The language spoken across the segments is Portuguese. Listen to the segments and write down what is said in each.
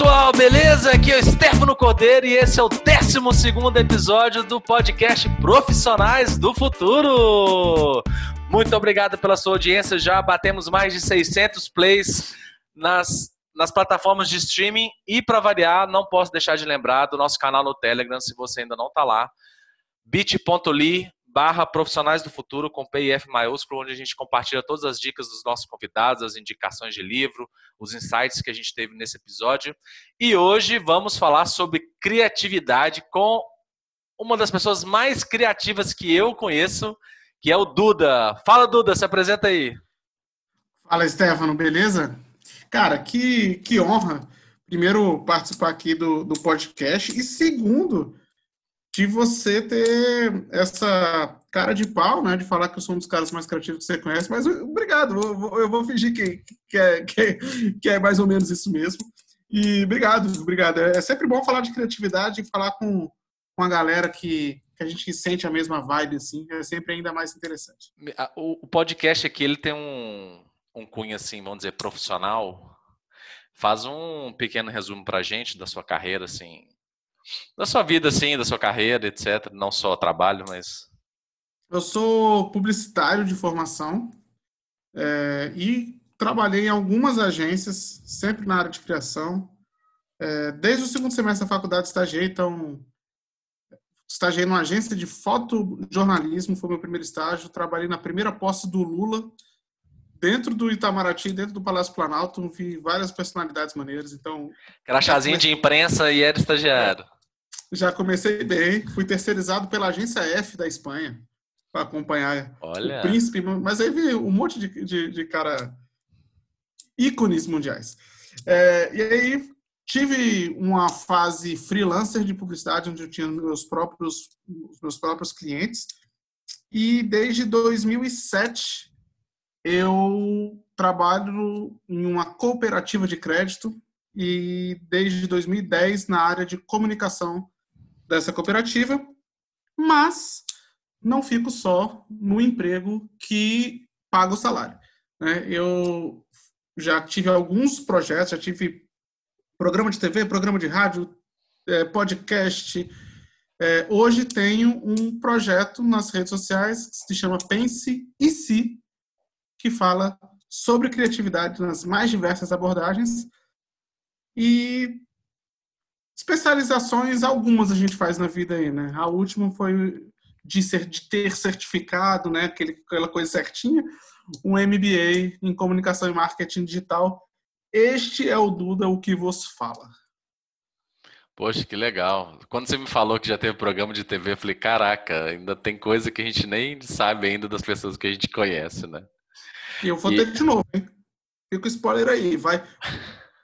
pessoal, beleza? Aqui é o Stefano Cordeiro e esse é o 12 episódio do podcast Profissionais do Futuro. Muito obrigado pela sua audiência. Já batemos mais de 600 plays nas, nas plataformas de streaming. E para variar, não posso deixar de lembrar do nosso canal no Telegram, se você ainda não está lá. bit.ly barra Profissionais do Futuro com PIF maiúsculo, onde a gente compartilha todas as dicas dos nossos convidados, as indicações de livro, os insights que a gente teve nesse episódio. E hoje vamos falar sobre criatividade com uma das pessoas mais criativas que eu conheço, que é o Duda. Fala, Duda, se apresenta aí. Fala, Stefano, beleza? Cara, que, que honra, primeiro, participar aqui do, do podcast, e segundo, de você ter essa cara de pau, né? De falar que eu sou um dos caras mais criativos que você conhece, mas obrigado, eu vou, fingir que, que, é, que, que, é mais ou menos isso mesmo. E obrigado, obrigado. É, é sempre bom falar de criatividade e falar com, com a galera que, que a gente sente a mesma vibe, assim, é sempre ainda mais interessante. O, o podcast aqui, ele tem um, um cunho, assim, vamos dizer, profissional. Faz um pequeno resumo pra gente da sua carreira, assim, da sua vida, assim, da sua carreira, etc. Não só trabalho, mas. Eu sou publicitário de formação é, e trabalhei em algumas agências, sempre na área de criação. É, desde o segundo semestre da faculdade estagiei, então estagiei numa agência de fotojornalismo, foi meu primeiro estágio. Trabalhei na primeira posse do Lula, dentro do Itamaraty, dentro do Palácio Planalto, vi várias personalidades maneiras. Então, crachazinho comecei... de imprensa e era estagiário. Já comecei bem, fui terceirizado pela agência F da Espanha para acompanhar Olha. o príncipe, mas aí vi um monte de, de, de cara ícones mundiais. É, e aí tive uma fase freelancer de publicidade onde eu tinha meus próprios meus próprios clientes e desde 2007 eu trabalho em uma cooperativa de crédito e desde 2010 na área de comunicação dessa cooperativa, mas não fico só no emprego que paga o salário. Né? Eu já tive alguns projetos, já tive programa de TV, programa de rádio, é, podcast. É, hoje tenho um projeto nas redes sociais que se chama Pense e Se, que fala sobre criatividade nas mais diversas abordagens. E especializações, algumas a gente faz na vida aí, né? A última foi de, ser, de ter certificado, né? Aquele, aquela coisa certinha, um MBA em comunicação e marketing digital. Este é o Duda, o que vos fala. Poxa, que legal. Quando você me falou que já teve programa de TV, eu falei, caraca, ainda tem coisa que a gente nem sabe ainda das pessoas que a gente conhece, né? E eu vou e... ter de novo, hein? Fica o spoiler aí. Vai,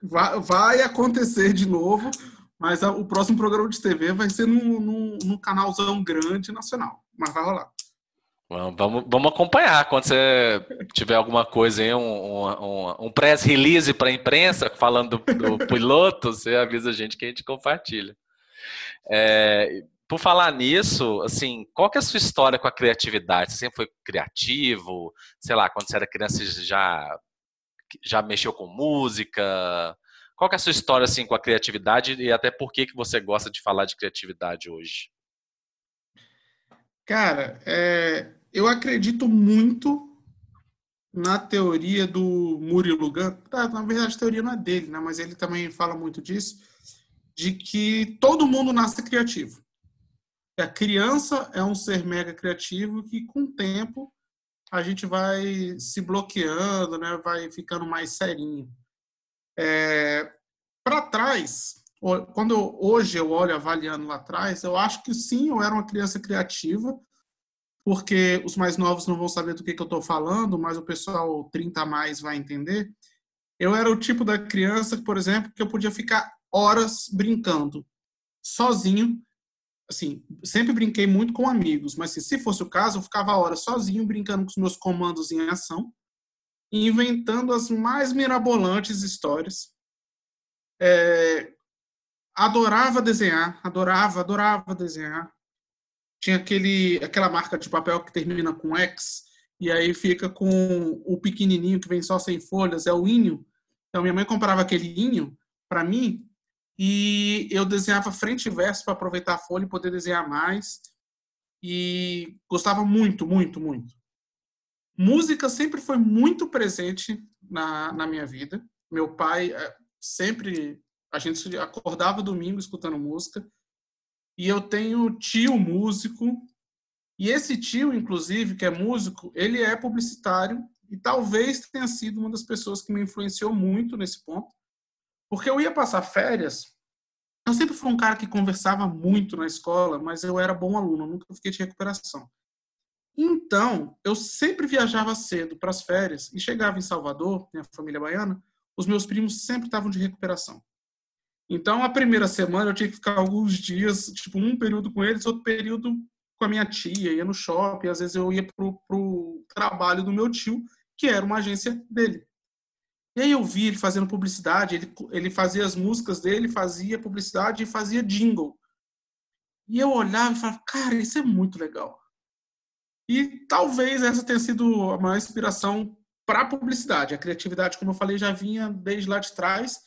vai, vai acontecer de novo, mas o próximo programa de TV vai ser num, num, num canalzão grande nacional. Mas vai rolar. Vamos, vamos acompanhar. Quando você tiver alguma coisa aí, um, um, um press release para a imprensa falando do, do piloto, você avisa a gente que a gente compartilha. É, por falar nisso, assim, qual que é a sua história com a criatividade? Você sempre foi criativo? Sei lá, quando você era criança você já já mexeu com música? Qual é a sua história assim com a criatividade e até por que que você gosta de falar de criatividade hoje? Cara, é, eu acredito muito na teoria do Murilo Gun. Tá, na verdade, a teoria não é dele, né? mas ele também fala muito disso, de que todo mundo nasce criativo a criança é um ser mega criativo que, com o tempo, a gente vai se bloqueando, né? vai ficando mais serinho. É, Para trás, quando eu, hoje eu olho avaliando lá atrás, eu acho que sim, eu era uma criança criativa, porque os mais novos não vão saber do que, que eu estou falando, mas o pessoal 30 a mais vai entender. Eu era o tipo da criança, por exemplo, que eu podia ficar horas brincando, sozinho, assim, sempre brinquei muito com amigos, mas assim, se fosse o caso, eu ficava a hora sozinho brincando com os meus comandos em ação, inventando as mais mirabolantes histórias. É, adorava desenhar, adorava, adorava desenhar. Tinha aquele, aquela marca de papel que termina com X, e aí fica com o pequenininho que vem só sem folhas, é o inho. Então minha mãe comprava aquele inho para mim E eu desenhava frente e verso para aproveitar a folha e poder desenhar mais. E gostava muito, muito, muito. Música sempre foi muito presente na, na minha vida. Meu pai eh, sempre. A gente acordava domingo escutando música. E eu tenho tio músico. E esse tio, inclusive, que é músico, ele é publicitário e talvez tenha sido uma das pessoas que me influenciou muito nesse ponto, porque eu ia passar férias. Eu sempre fui um cara que conversava muito na escola, mas eu era bom aluno, nunca fiquei de recuperação. Então, eu sempre viajava cedo para as férias e chegava em Salvador, minha família baiana, os meus primos sempre estavam de recuperação. Então, a primeira semana eu tinha que ficar alguns dias, tipo, um período com eles, outro período com a minha tia, ia no shopping, às vezes eu ia pro, pro trabalho do meu tio, que era uma agência dele. E aí eu vi ele fazendo publicidade, ele, ele fazia as músicas dele, fazia publicidade e fazia jingle. E eu olhava e falava, cara, isso é muito legal. E talvez essa tenha sido a maior inspiração para a publicidade. A criatividade, como eu falei, já vinha desde lá de trás.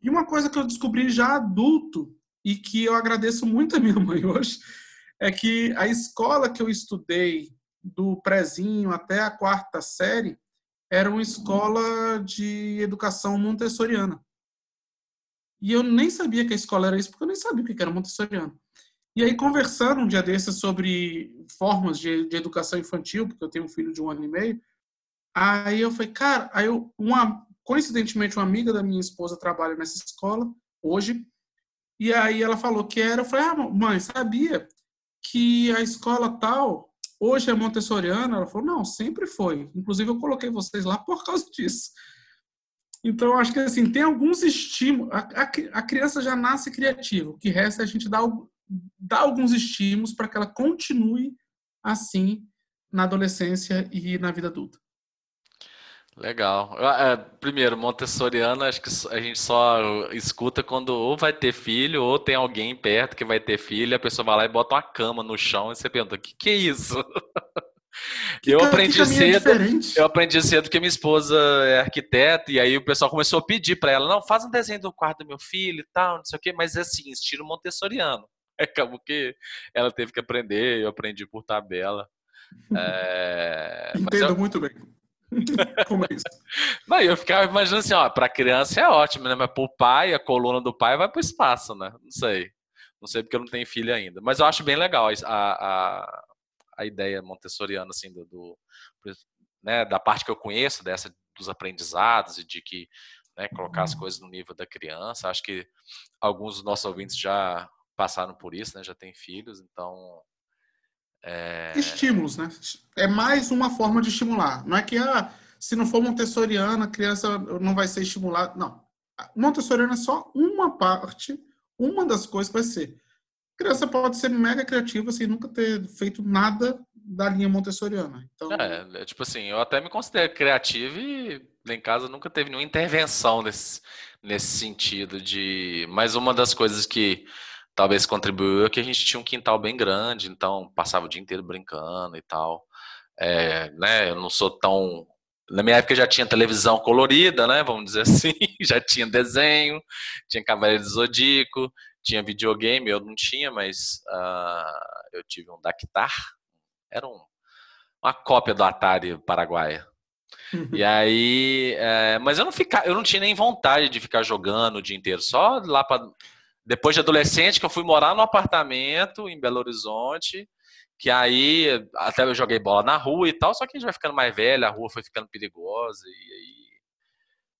E uma coisa que eu descobri já adulto e que eu agradeço muito a minha mãe hoje é que a escola que eu estudei do prezinho até a quarta série era uma escola de educação montessoriana. E eu nem sabia que a escola era isso, porque eu nem sabia o que era montessoriano. E aí, conversando um dia desses sobre formas de, de, educação infantil, porque eu tenho um filho de um ano e meio, aí eu falei, cara, aí eu, uma, coincidentemente, uma amiga da minha esposa trabalha nessa escola, hoje, e aí ela falou que era, eu falei, ah, mãe, sabia que a escola tal hoje é montessoriana? Ela falou, não, sempre foi. Inclusive, eu coloquei vocês lá por causa disso. Então, acho que assim, tem alguns estímulos. A, a, a criança já nasce criativa. O que resta é a gente dar, dar alguns estímulos para que ela continue assim na adolescência e na vida adulta. Legal. É, primeiro, Montessoriana, acho que a gente só escuta quando ou vai ter filho, ou tem alguém perto que vai ter filho, a pessoa vai lá e bota uma cama no chão e você pergunta: o que, que é isso? Que eu aprendi cedo. eu aprendi cedo que minha esposa é arquiteta, e aí o pessoal começou a pedir para ela: não, faz um desenho do quarto do meu filho e tal, não sei o quê, mas assim, estilo montessoriano. Acabou que ela teve que aprender, eu aprendi por tabela. É... Entendo eu... muito bem. Como é isso? Não, eu ficava imaginando assim, ó, pra criança é ótimo, né? Mas pro pai, a coluna do pai vai pro espaço, né? Não sei. Não sei porque eu não tenho filho ainda. Mas eu acho bem legal a, a, a ideia montessoriana, assim, do, do né, da parte que eu conheço, dessa dos aprendizados e de que né, colocar as uhum. coisas no nível da criança. Acho que alguns dos nossos ouvintes já passaram por isso, né? Já têm filhos, então é... Estímulos, né? É mais uma forma de estimular. Não é que ah, se não for montessoriana, a criança não vai ser estimulada. Não. Montessoriana é só uma parte, uma das coisas que vai ser. A criança pode ser mega criativa sem nunca ter feito nada da linha montessoriana. Então... É, é tipo assim, eu até me considero criativo e lá em casa nunca teve nenhuma intervenção nesse, nesse sentido de... Mas uma das coisas que talvez contribuiu é que a gente tinha um quintal bem grande, então passava o dia inteiro brincando e tal. É, né, eu não sou tão. Na minha época já tinha televisão colorida, né? Vamos dizer assim, já tinha desenho, tinha Cavaleiro do Zodíaco, tinha videogame, eu não tinha, mas uh, eu tive um Dactar, era um, uma cópia do Atari Paraguaia. Uhum. E aí, é, mas eu não ficar, eu não tinha nem vontade de ficar jogando o dia inteiro, só lá para depois de adolescente, que eu fui morar no apartamento em Belo Horizonte, que aí até eu joguei bola na rua e tal, só que a gente vai ficando mais velho, a rua foi ficando perigosa e aí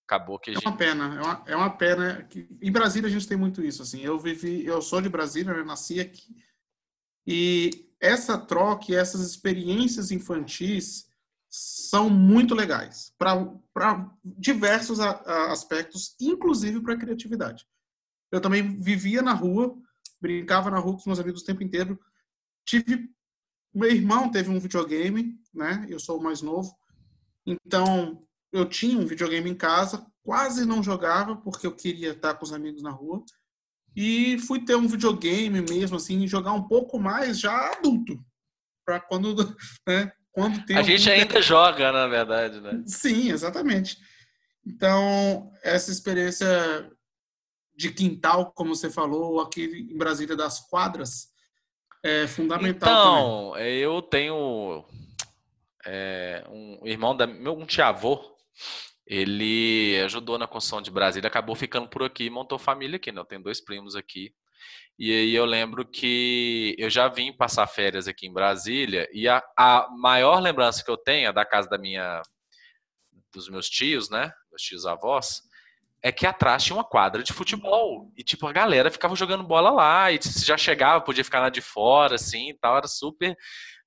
acabou que a gente... É uma pena, é uma, é uma pena. Que, em Brasília a gente tem muito isso, assim, eu vivi, eu sou de Brasília, eu nasci aqui, e essa troca, essas experiências infantis são muito legais para diversos a, a aspectos, inclusive para a criatividade. Eu também vivia na rua, brincava na rua com os meus amigos o tempo inteiro. Tive meu irmão teve um videogame, né? Eu sou o mais novo. Então, eu tinha um videogame em casa, quase não jogava porque eu queria estar com os amigos na rua. E fui ter um videogame mesmo assim, jogar um pouco mais já adulto. Para quando, né, quando tem A gente ainda joga, na verdade, né? Sim, exatamente. Então, essa experiência de quintal, como você falou, ou aqui em Brasília das quadras, é fundamental então, também. eu tenho é, um irmão da meu um tia-avô, ele ajudou na construção de Brasília, acabou ficando por aqui e montou família aqui, né? Eu tenho dois primos aqui. E aí eu lembro que eu já vim passar férias aqui em Brasília e a, a maior lembrança que eu tenho é da casa da minha dos meus tios, né? Meus tios avós, é que atrás tinha uma quadra de futebol. E, tipo, a galera ficava jogando bola lá. E se já chegava, podia ficar lá de fora, assim e tal. Era super.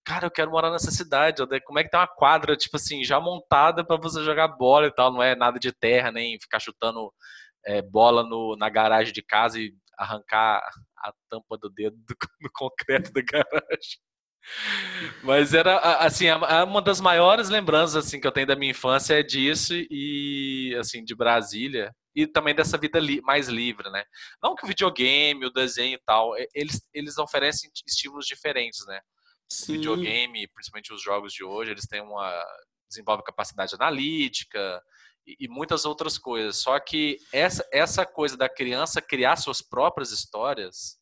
Cara, eu quero morar nessa cidade. Como é que tem uma quadra, tipo assim, já montada para você jogar bola e tal? Não é nada de terra, nem ficar chutando é, bola no, na garagem de casa e arrancar a tampa do dedo do, no concreto da garagem. Mas era assim, uma das maiores lembranças assim que eu tenho da minha infância é disso e assim de Brasília e também dessa vida li mais livre, né? Não que o videogame, o desenho e tal, eles eles oferecem estímulos diferentes, né? Sim. O videogame, principalmente os jogos de hoje, eles têm uma desenvolve capacidade analítica, e, muitas outras coisas. Só que essa, essa coisa da criança criar suas próprias histórias,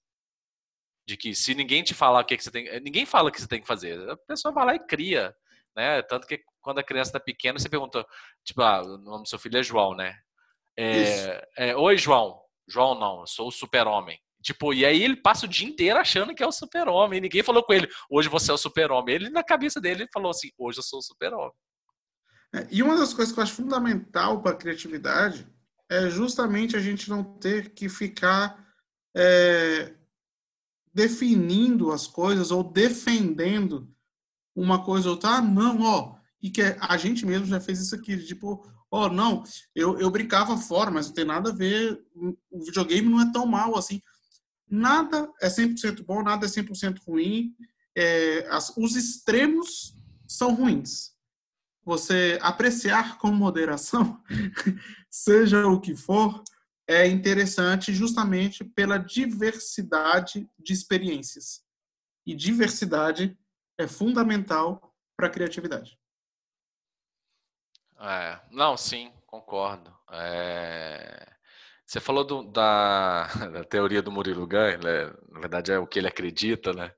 de que se ninguém te falar o que, que você tem, eh, ninguém fala o que você tem que fazer, a pessoa vai lá e cria, né? Tanto que quando a criança está pequena, você pergunta, tipo, ah, o nome do seu filho é João, né? É, é, Oi, João. João não, eu sou o super-homem. Tipo, e aí ele passa o dia inteiro achando que é o super-homem. Ninguém falou com ele, hoje você é o super-homem. Ele, na cabeça dele, falou assim, hoje eu sou o super-homem. É, e uma das coisas que eu acho fundamental para a criatividade é justamente a gente não ter que ficar é, definindo as coisas ou defendendo uma coisa ou outra. Ah, não, ó. E que a gente mesmo já fez isso aqui, tipo, oh, não, eu, eu brincava fora, mas não tem nada a ver, o videogame não é tão mal assim. Nada é 100% bom, nada é 100% ruim. É, as, os extremos são ruins você apreciar com moderação, seja o que for, é interessante justamente pela diversidade de experiências. E diversidade é fundamental para a criatividade. É, não, sim, concordo. É... Você falou do, da, da, teoria do Murilo Gun, né? na verdade é o que ele acredita, né?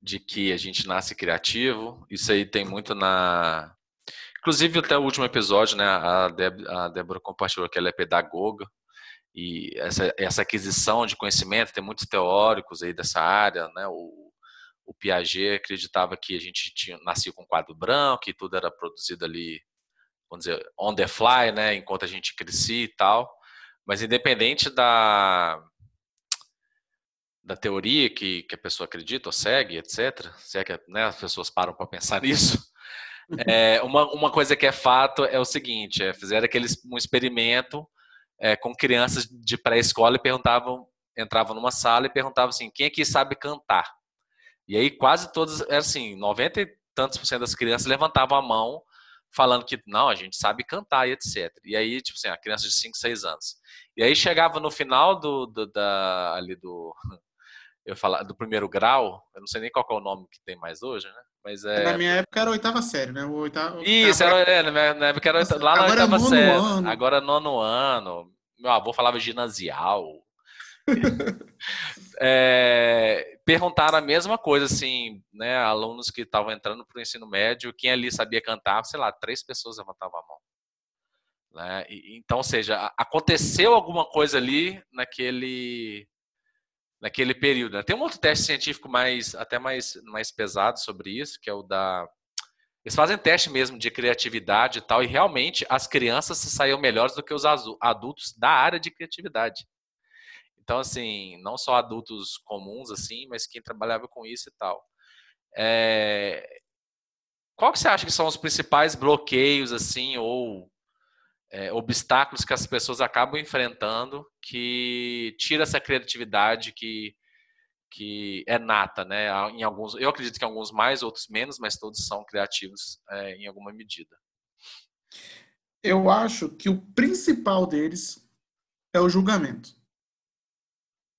De que a gente nasce criativo. Isso aí tem muito na, Inclusive, até o último episódio, né, a, Deb, a Débora compartilhou que ela é pedagoga e essa, essa aquisição de conhecimento, tem muitos teóricos aí dessa área, né, o, o Piaget acreditava que a gente tinha, nascia com quadro branco e tudo era produzido ali, vamos dizer, on the fly, né, enquanto a gente crescia e tal, mas independente da, da teoria que, que a pessoa acredita ou segue, etc., se é que né, as pessoas param para pensar nisso, é, uma, uma coisa que é fato é o seguinte: é, fizeram aqueles, um experimento é, com crianças de pré-escola e perguntavam, entravam numa sala e perguntavam assim: quem aqui sabe cantar? E aí quase todas, era assim, 90 e tantos por cento das crianças levantavam a mão falando que não, a gente sabe cantar e etc. E aí, tipo assim, a criança de 5, 6 anos. E aí chegava no final do, do da, ali do, eu falar do primeiro grau, eu não sei nem qual é o nome que tem mais hoje, né? Mas é... Na minha época era oitava série, né? O oitava, Isso, era, é, na época era oitava, lá na Agora oitava série. Ano. Agora nono ano. Meu avô falava ginasial. é, perguntaram a mesma coisa, assim, né? Alunos que estavam entrando para o ensino médio, quem ali sabia cantar, sei lá, três pessoas levantavam a mão. Né? E, então, ou seja, aconteceu alguma coisa ali naquele naquele período. Né? Tem um outro teste científico mais até mais, mais pesado sobre isso, que é o da eles fazem teste mesmo de criatividade e tal, e realmente as crianças se saíam melhores do que os adultos da área de criatividade. Então, assim, não só adultos comuns, assim, mas quem trabalhava com isso e tal. É... Qual que você acha que são os principais bloqueios, assim, ou é, obstáculos que as pessoas acabam enfrentando que tira essa criatividade que, que é nata, né? Em alguns, eu acredito que alguns mais, outros menos, mas todos são criativos é, em alguma medida. Eu acho que o principal deles é o julgamento.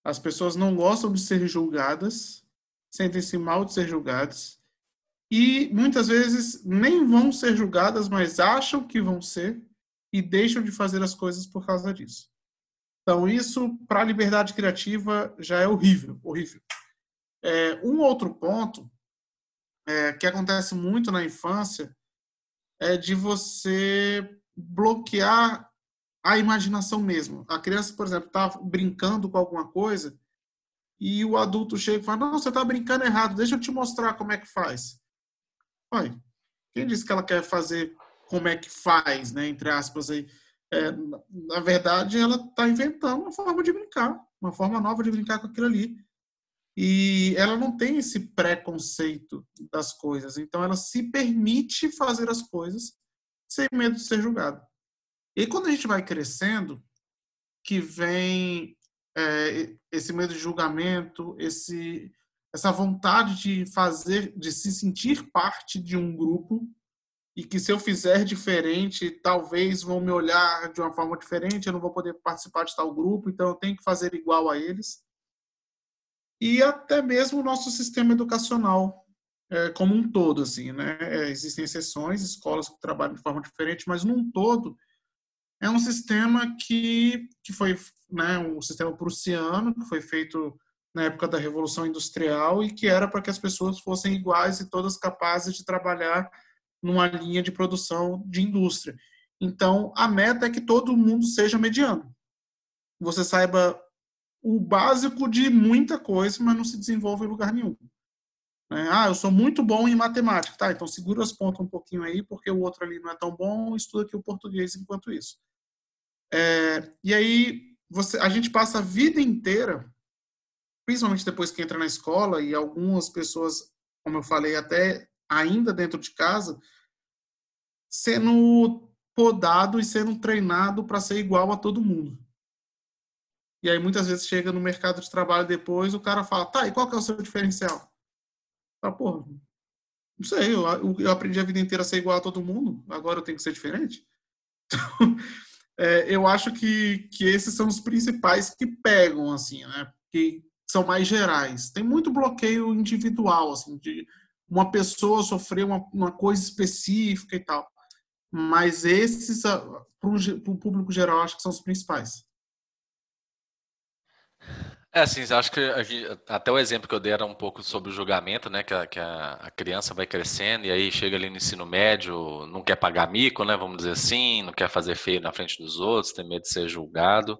As pessoas não gostam de ser julgadas, sentem-se mal de ser julgadas e muitas vezes nem vão ser julgadas, mas acham que vão ser e deixam de fazer as coisas por causa disso. Então, isso, para a liberdade criativa, já é horrível, horrível. É, um outro ponto é, que acontece muito na infância é de você bloquear a imaginação mesmo. A criança, por exemplo, está brincando com alguma coisa e o adulto chega e fala: Não, você está brincando errado, deixa eu te mostrar como é que faz. Oi, quem disse que ela quer fazer como é que faz, né? Entre aspas aí. É, na verdade, ela está inventando uma forma de brincar, uma forma nova de brincar com aquilo ali. E ela não tem esse preconceito das coisas, então ela se permite fazer as coisas sem medo de ser julgada. E quando a gente vai crescendo, que vem é, esse medo de julgamento, esse, essa vontade de fazer, de se sentir parte de um grupo e que se eu fizer diferente, talvez vão me olhar de uma forma diferente, eu não vou poder participar de tal grupo, então eu tenho que fazer igual a eles. E até mesmo o nosso sistema educacional é, como um todo, assim, né? É, existem exceções, escolas que trabalham de forma diferente, mas num todo é um sistema que, que foi né, um sistema prussiano, que foi feito na época da Revolução Industrial e que era para que as pessoas fossem iguais e todas capazes de trabalhar numa linha de produção de indústria. Então, a meta é que todo mundo seja mediano. Você saiba o básico de muita coisa, mas não se desenvolve em lugar nenhum. Né? Ah, eu sou muito bom em matemática. Tá, então segura as pontas um pouquinho aí, porque o outro ali não é tão bom, estuda aqui o português enquanto isso. É, e aí, você, a gente passa a vida inteira, principalmente depois que entra na escola, e algumas pessoas, como eu falei, até ainda dentro de casa, sendo podado e sendo treinado para ser igual a todo mundo. E aí muitas vezes chega no mercado de trabalho depois, o cara fala, tá, e qual que é o seu diferencial? Tá, porra, não sei, eu, eu aprendi a vida inteira a ser igual a todo mundo, agora eu tenho que ser diferente? Então, é, eu acho que, que esses são os principais que pegam, assim, né? Que são mais gerais. Tem muito bloqueio individual, assim, de uma pessoa sofrer uma, uma coisa específica e tal. Mas esses, para o público geral, acho que são os principais. É assim, acho que até o exemplo que eu dei era um pouco sobre o julgamento, né? Que, a, que a, criança vai crescendo e aí chega ali no ensino médio, não quer pagar mico, né? Vamos dizer assim, não quer fazer feio na frente dos outros, tem medo de ser julgado.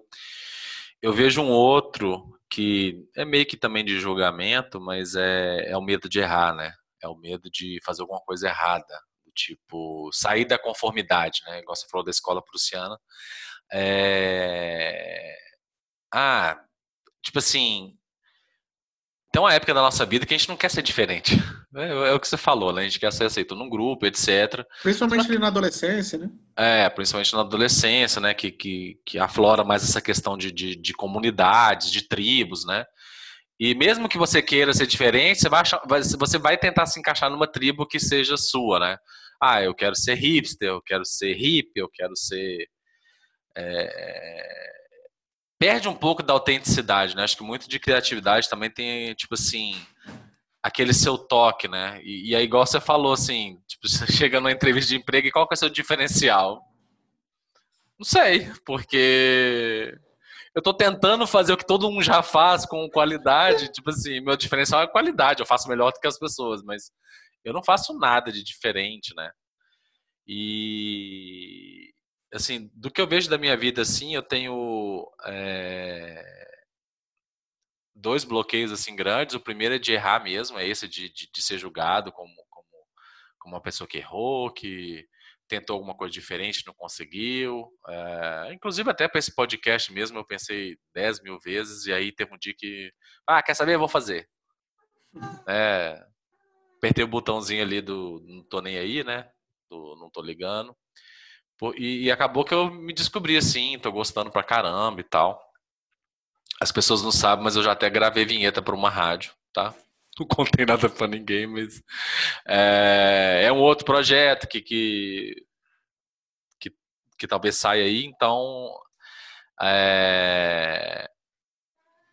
Eu vejo um outro que é meio que também de julgamento, mas é, é o medo de errar, né? É o medo de fazer alguma coisa errada, tipo sair da conformidade, né? Igual você falou da escola prussiana. É... Ah, tipo assim, tem uma época da nossa vida que a gente não quer ser diferente. É, é, o que você falou, né? A gente quer ser aceito num grupo, etc. Principalmente na adolescência, né? É, principalmente na adolescência, né? Que, que, que aflora mais essa questão de, de, de comunidades, de tribos, né? E mesmo que você queira ser diferente, você vai, achar, você vai tentar se encaixar numa tribo que seja sua, né? Ah, eu quero ser hipster, eu quero ser hippie, eu quero ser. É perde um pouco da autenticidade, né? Acho que muito de criatividade também tem, tipo assim, aquele seu toque, né? E, e aí, igual você falou, assim, tipo, você chega numa entrevista de emprego e qual que é o seu diferencial? Não sei, porque eu tô tentando fazer o que todo mundo já faz com qualidade, tipo assim, meu diferencial é qualidade, eu faço melhor do que as pessoas, mas eu não faço nada de diferente, né? E assim, do que eu vejo da minha vida, assim, eu tenho é, dois bloqueios, assim, grandes. O primeiro é de errar mesmo, é esse de, de, de ser julgado como, como, como uma pessoa que errou, que tentou alguma coisa diferente, não conseguiu. É, inclusive, até para esse podcast mesmo, eu pensei 10 mil vezes, e aí teve um dia que, ah, quer saber? Eu vou fazer. É, apertei o botãozinho ali do não tô nem aí, né? Do não tô ligando. E, e, acabou que eu me descobri assim, tô gostando pra caramba e tal. As pessoas não sabem, mas eu já até gravei vinheta para uma rádio, tá? Não contei nada para ninguém, mas é, é, um outro projeto que, que, que, que talvez saia aí, então é,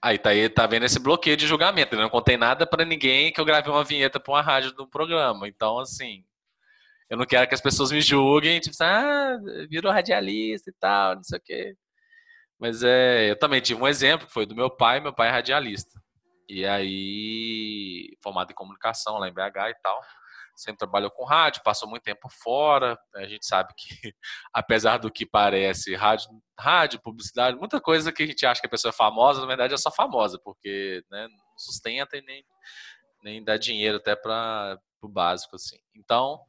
Aí tá, aí tá vendo esse bloqueio de julgamento. Eu não contei nada para ninguém que eu gravei uma vinheta para uma rádio do programa. Então, assim, eu não quero que as pessoas me julguem, tipo, ah, virou radialista e tal, não sei o quê. Mas é, eu também tive um exemplo que foi do meu pai, meu pai é radialista. E aí, formado em comunicação lá em BH e tal. Sempre trabalhou com rádio, passou muito tempo fora. A gente sabe que, apesar do que parece, rádio, rádio, publicidade, muita coisa que a gente acha que a pessoa é famosa, na verdade é só famosa, porque né, não sustenta e nem, nem dá dinheiro até para o básico, assim. Então,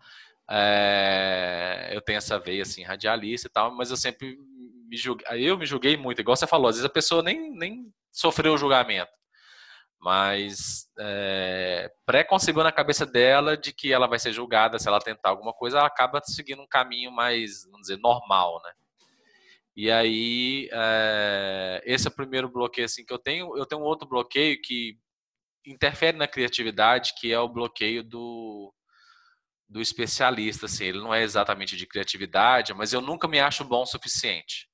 é, eu tenho essa veia, assim, radialista e tal, mas eu sempre me julguei, eu me julguei muito, igual você falou, às vezes a pessoa nem, nem sofreu o julgamento, mas é, pré-concebeu na cabeça dela de que ela vai ser julgada se ela tentar alguma coisa, ela acaba seguindo um caminho mais, vamos dizer, normal, né? E aí, é, esse é o primeiro bloqueio assim que eu tenho. Eu tenho um outro bloqueio que interfere na criatividade, que é o bloqueio do do especialista, assim, ele não é exatamente de criatividade, mas eu nunca me acho bom o suficiente.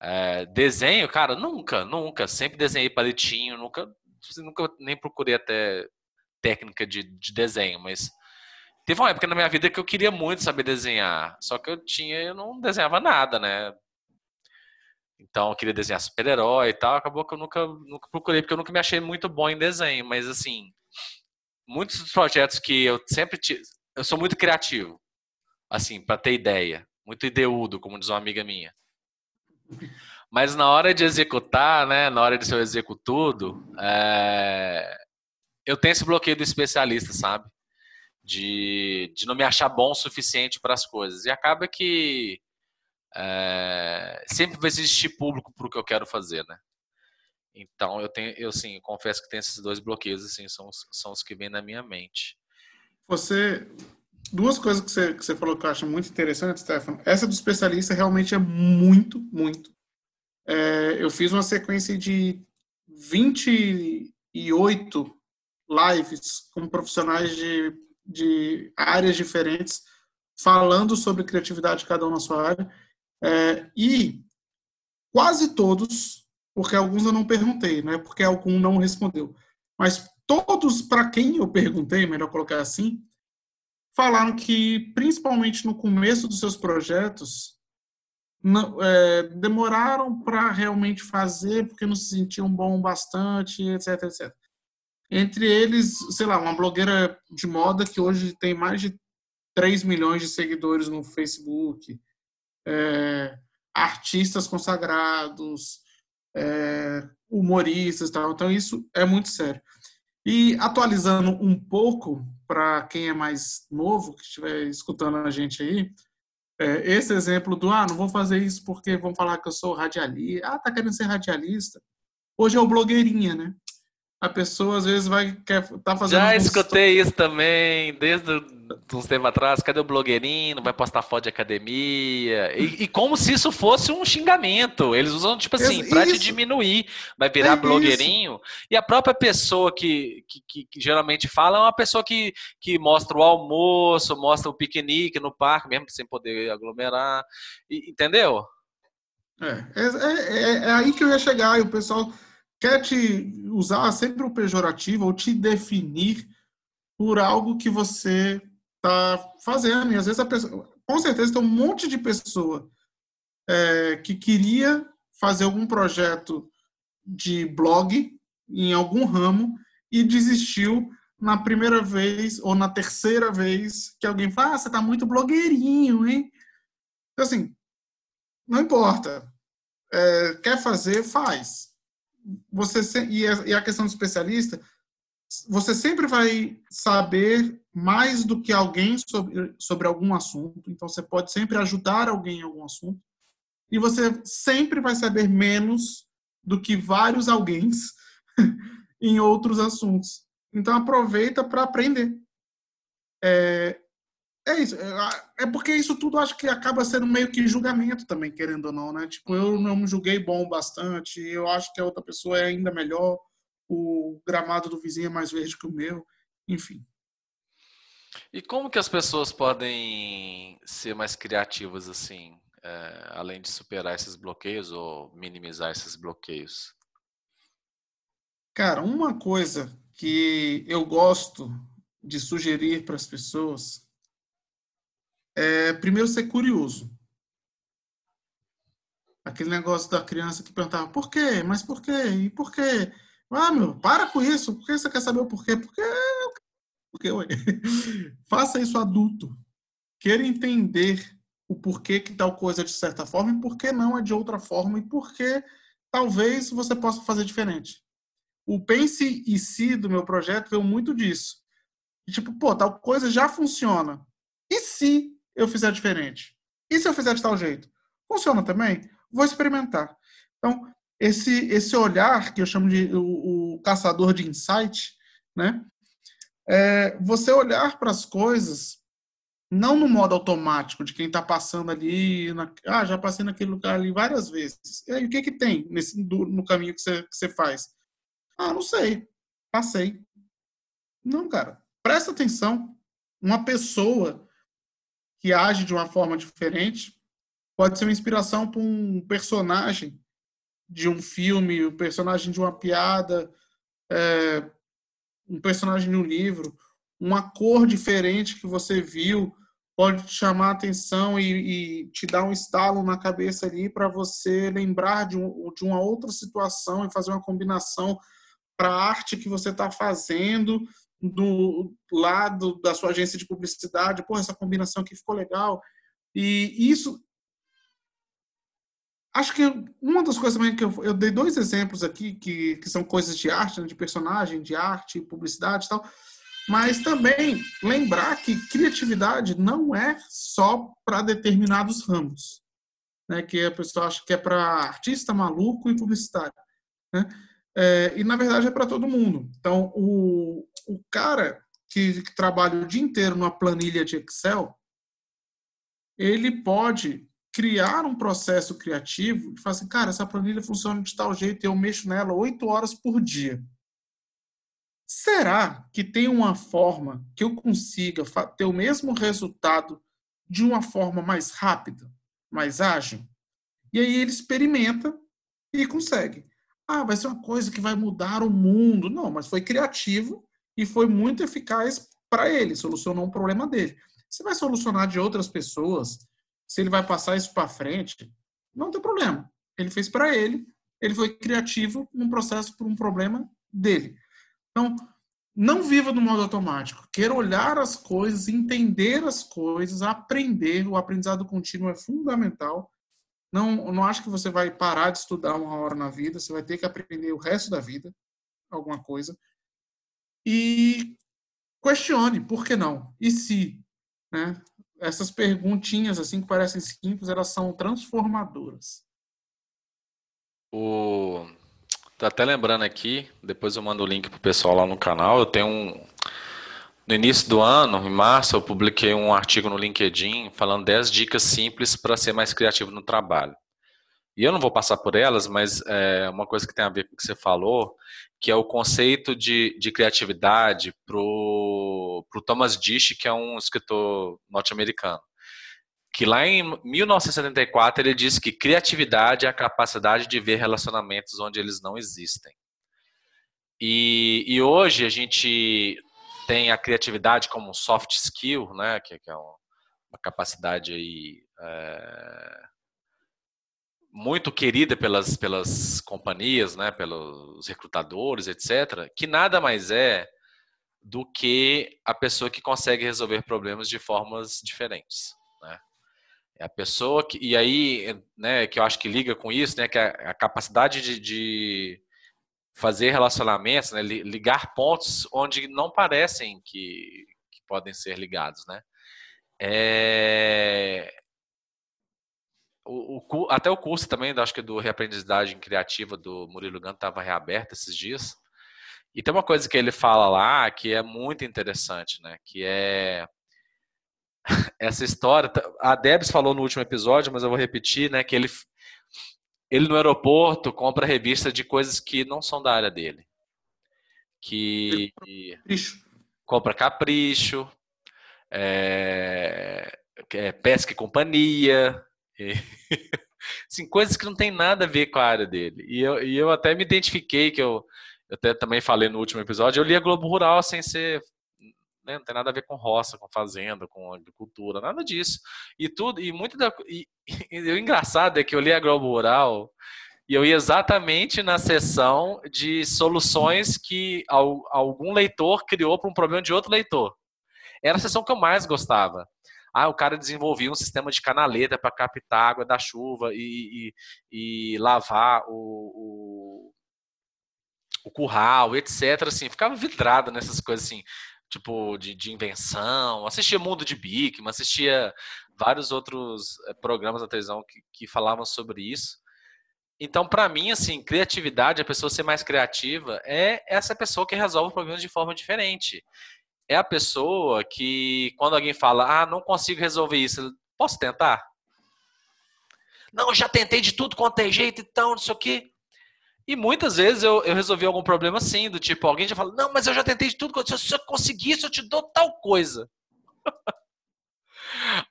É, desenho, cara, nunca, nunca. Sempre desenhei palitinho, nunca, nunca nem procurei até técnica de, de desenho, mas teve uma época na minha vida que eu queria muito saber desenhar, só que eu tinha, eu não desenhava nada, né? Então eu queria desenhar super-herói e tal, acabou que eu nunca, nunca procurei, porque eu nunca me achei muito bom em desenho, mas assim, muitos dos projetos que eu sempre tive, eu sou muito criativo, assim, para ter ideia, muito ideudo, como diz uma amiga minha. Mas na hora de executar, né, na hora de ser tudo, é... eu tenho esse bloqueio do especialista, sabe? De, de não me achar bom o suficiente para as coisas. E acaba que é... sempre vai existir público para o que eu quero fazer, né? Então eu tenho, eu sim, confesso que tem esses dois bloqueios, assim, são, são os que vêm na minha mente. Você, duas coisas que você, que você falou que eu acho muito interessante, Stefano. Essa do especialista realmente é muito, muito. É, eu fiz uma sequência de 28 lives com profissionais de, de áreas diferentes, falando sobre criatividade, cada um na sua área. É, e quase todos, porque alguns eu não perguntei, né? Porque algum não respondeu. Mas todos para quem eu perguntei, melhor colocar assim, falaram que, principalmente no começo dos seus projetos, não, é, demoraram para realmente fazer porque não se sentiam bom bastante, etc, etc. Entre eles, sei lá, uma blogueira de moda que hoje tem mais de 3 milhões de seguidores no Facebook, é, artistas consagrados, é, humoristas tal. Então, isso é muito sério. E atualizando um pouco para quem é mais novo, que estiver escutando a gente aí, é, esse exemplo do, ah, não vou fazer isso porque vão falar que eu sou radialista, ah, tá querendo ser radialista. Hoje é o blogueirinha, né? A pessoa às vezes vai quer tá fazendo já escutei isso também desde uns tempos atrás. Cadê o blogueirinho? Não vai postar foto de academia? E, e como se isso fosse um xingamento. Eles usam tipo assim para te diminuir. Vai virar é blogueirinho. Isso. e a própria pessoa que, que, que, que, geralmente fala é uma pessoa que, que mostra o almoço mostra o piquenique no parque mesmo sem poder aglomerar. E, entendeu? É, é, é, é aí que eu ia chegar e o pessoal quer te usar sempre o pejorativo ou te definir por algo que você está fazendo. E às vezes a pessoa, com certeza tem um monte de pessoa é, que queria fazer algum projeto de blog em algum ramo e desistiu na primeira vez ou na terceira vez que alguém fala, ah, você está muito blogueirinho, hein? Então, assim, não importa. É, quer fazer, faz você e a questão do especialista, você sempre vai saber mais do que alguém sobre, sobre algum assunto, então você pode sempre ajudar alguém em algum assunto, e você sempre vai saber menos do que vários alguém em outros assuntos. Então aproveita para aprender. É, é isso. É, é porque isso tudo acho que acaba sendo meio que julgamento também, querendo ou não, né? Tipo, eu não me julguei bom bastante, eu acho que a outra pessoa é ainda melhor, o gramado do vizinho é mais verde que o meu, enfim. E como que as pessoas podem ser mais criativas assim, é, além de superar esses bloqueios ou minimizar esses bloqueios? Cara, uma coisa que eu gosto de sugerir para as pessoas é, primeiro, ser curioso. Aquele negócio da criança que perguntava por quê? Mas por quê? E por quê? Ah, meu, para com isso. Por que você quer saber o porquê? Porque. Porque, ué. Faça isso adulto. Queira entender o porquê que tal coisa é de certa forma e por que não é de outra forma e por que talvez você possa fazer diferente. O Pense e Se do meu projeto veio muito disso. Tipo, pô, tal coisa já funciona. E se eu fizer diferente? E se eu fizer de tal jeito? Funciona também? Vou experimentar. Então, esse, esse olhar que eu chamo de o, o caçador de insight, né? É você olhar para as coisas não no modo automático de quem está passando ali, na, ah, já passei naquele lugar ali várias vezes. E aí, o que que tem nesse do, no caminho que você, que você faz? Ah, não sei, passei. Não, cara, presta atenção. Uma pessoa que age de uma forma diferente pode ser uma inspiração para um personagem de um filme, um personagem de uma piada, é, um personagem de um livro, uma cor diferente que você viu pode te chamar a atenção e, e te dar um estalo na cabeça ali para você lembrar de, um, de uma outra situação e fazer uma combinação para a arte que você está fazendo do lado da sua agência de publicidade. Pô, essa combinação aqui ficou legal. E isso acho que uma das coisas também que eu, eu dei dois exemplos aqui que, que são coisas de arte, né, de personagem, de arte, publicidade e tal, mas também lembrar que criatividade não é só para determinados ramos, né, que a pessoa acha que é para artista maluco e publicitário, né? É, e na verdade é para todo mundo. Então o, o cara que, que trabalha o dia inteiro numa planilha de Excel, ele pode criar um processo criativo e falar assim, cara, essa planilha funciona de tal jeito e eu mexo nela oito horas por dia. Será que tem uma forma que eu consiga ter o mesmo resultado de uma forma mais rápida, mais ágil? E aí ele experimenta e consegue. Ah, vai ser uma coisa que vai mudar o mundo. Não, mas foi criativo e foi muito eficaz para ele, solucionou um problema dele. Você vai solucionar de outras pessoas, se ele vai passar isso para frente, não tem problema. Ele fez para ele, ele foi criativo num processo por um problema dele. Então, não viva no modo automático. Queira olhar as coisas, entender as coisas, aprender. O aprendizado contínuo é fundamental. Não, não acho que você vai parar de estudar uma hora na vida. Você vai ter que aprender o resto da vida alguma coisa. E questione, por que não? E se? Né? essas perguntinhas assim que parecem simples, elas são transformadoras. O Tô até lembrando aqui, depois eu mando o link pro pessoal lá no canal. Eu tenho um no início do ano, em março, eu publiquei um artigo no LinkedIn falando 10 dicas simples para ser mais criativo no trabalho. E eu não vou passar por elas, mas é uma coisa que tem a ver com o que você falou, que é o conceito de, de criatividade para o Thomas Disch, que é um escritor norte-americano. Que lá em 1974 ele disse que criatividade é a capacidade de ver relacionamentos onde eles não existem. E, e hoje a gente tem a criatividade como um soft skill, né, que, que é uma, capacidade aí, é, muito querida pelas, pelas companhias, né, pelos recrutadores, etc., que nada mais é do que a pessoa que consegue resolver problemas de formas diferentes. Né? É a pessoa que. E aí, né, que eu acho que liga com isso, né, que é a capacidade de, de fazer relacionamentos, né, ligar pontos onde não parecem que, que podem ser ligados. Né? É, o, o, até o curso também, acho que do Reaprendizagem Criativa do Murilo Ganto estava reaberto esses dias. E tem uma coisa que ele fala lá que é muito interessante, né? Que é essa história. A Debs falou no último episódio, mas eu vou repetir, né? Que ele, ele no aeroporto compra revista de coisas que não são da área dele. Que capricho. compra capricho, é, é, pesca e companhia, e, assim, coisas que não tem nada a ver com a área dele. E eu, e eu até me identifiquei, que eu, eu até também falei no último episódio, eu lia Globo Rural sem ser né, não tem nada a ver com roça, com fazenda, com agricultura, nada disso. E tudo, e muito da. E, e, o engraçado é que eu li a Globo Rural e eu ia exatamente na sessão de soluções que algum leitor criou para um problema de outro leitor. Era a sessão que eu mais gostava. Ah, o cara desenvolvia um sistema de canaleta para captar água da chuva e, e, e lavar o, o, o, curral, etc. Assim, ficava vidrado nessas coisas assim, tipo de, de invenção. Assistia Mundo de Bikman, assistia vários outros eh, programas da televisão que, que falavam sobre isso. Então, para mim, assim, criatividade, a pessoa ser mais criativa, é essa pessoa que resolve problemas de forma diferente é a pessoa que, quando alguém fala, ah, não consigo resolver isso, posso tentar? Não, já tentei de tudo quanto é jeito, então, não sei o quê. E muitas vezes eu, eu resolvi algum problema assim, do tipo, alguém já fala, não, mas eu já tentei de tudo, se eu conseguir isso, eu te dou tal coisa.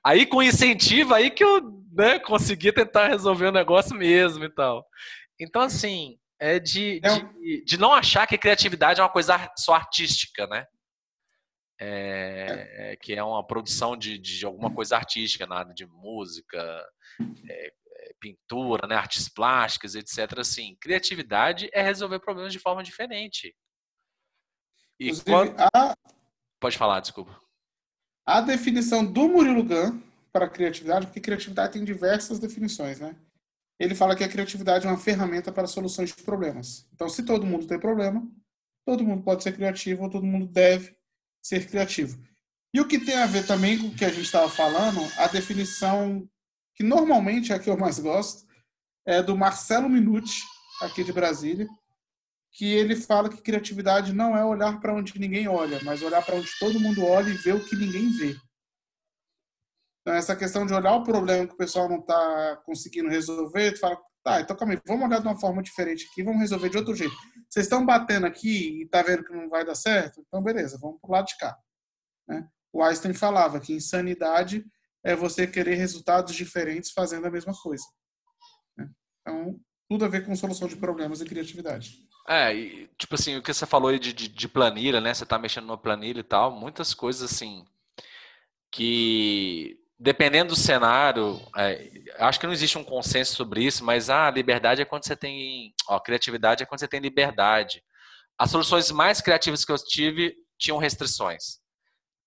aí com incentivo, aí que eu né, consegui tentar resolver o negócio mesmo e tal. Então, assim, é de, é de, de não achar que criatividade é uma coisa só artística, né? é, que é uma produção de, de alguma coisa artística, na área de música, é, pintura, né, artes plásticas, etc. Assim, criatividade é resolver problemas de forma diferente. E quando... a... Pode falar, desculpa. A definição do Murilo Gun para criatividade, porque criatividade tem diversas definições, né? Ele fala que a criatividade é uma ferramenta para soluções de problemas. Então, se todo mundo tem problema, todo mundo pode ser criativo, ou todo mundo deve ser criativo. E o que tem a ver também com o que a gente estava falando, a definição que normalmente é a que eu mais gosto, é do Marcelo Minuti, aqui de Brasília, que ele fala que criatividade não é olhar para onde ninguém olha, mas olhar para onde todo mundo olha e ver o que ninguém vê. Então, essa questão de olhar o problema que o pessoal não está conseguindo resolver, tu fala, tá, então calma aí, vamos olhar de uma forma diferente aqui, vamos resolver de outro jeito. Vocês estão batendo aqui e tá vendo que não vai dar certo? Então, beleza, vamos pro lado de cá. Né? O Einstein falava que insanidade é você querer resultados diferentes fazendo a mesma coisa. Né? Então, tudo a ver com solução de problemas e criatividade. É, e, tipo assim, o que você falou aí de, de, de planilha, né? Você tá mexendo numa planilha e tal, muitas coisas assim que dependendo do cenário, é, acho que não existe um consenso sobre isso, mas a ah, liberdade é quando você tem. Ó, criatividade é quando você tem liberdade. As soluções mais criativas que eu tive tinham restrições,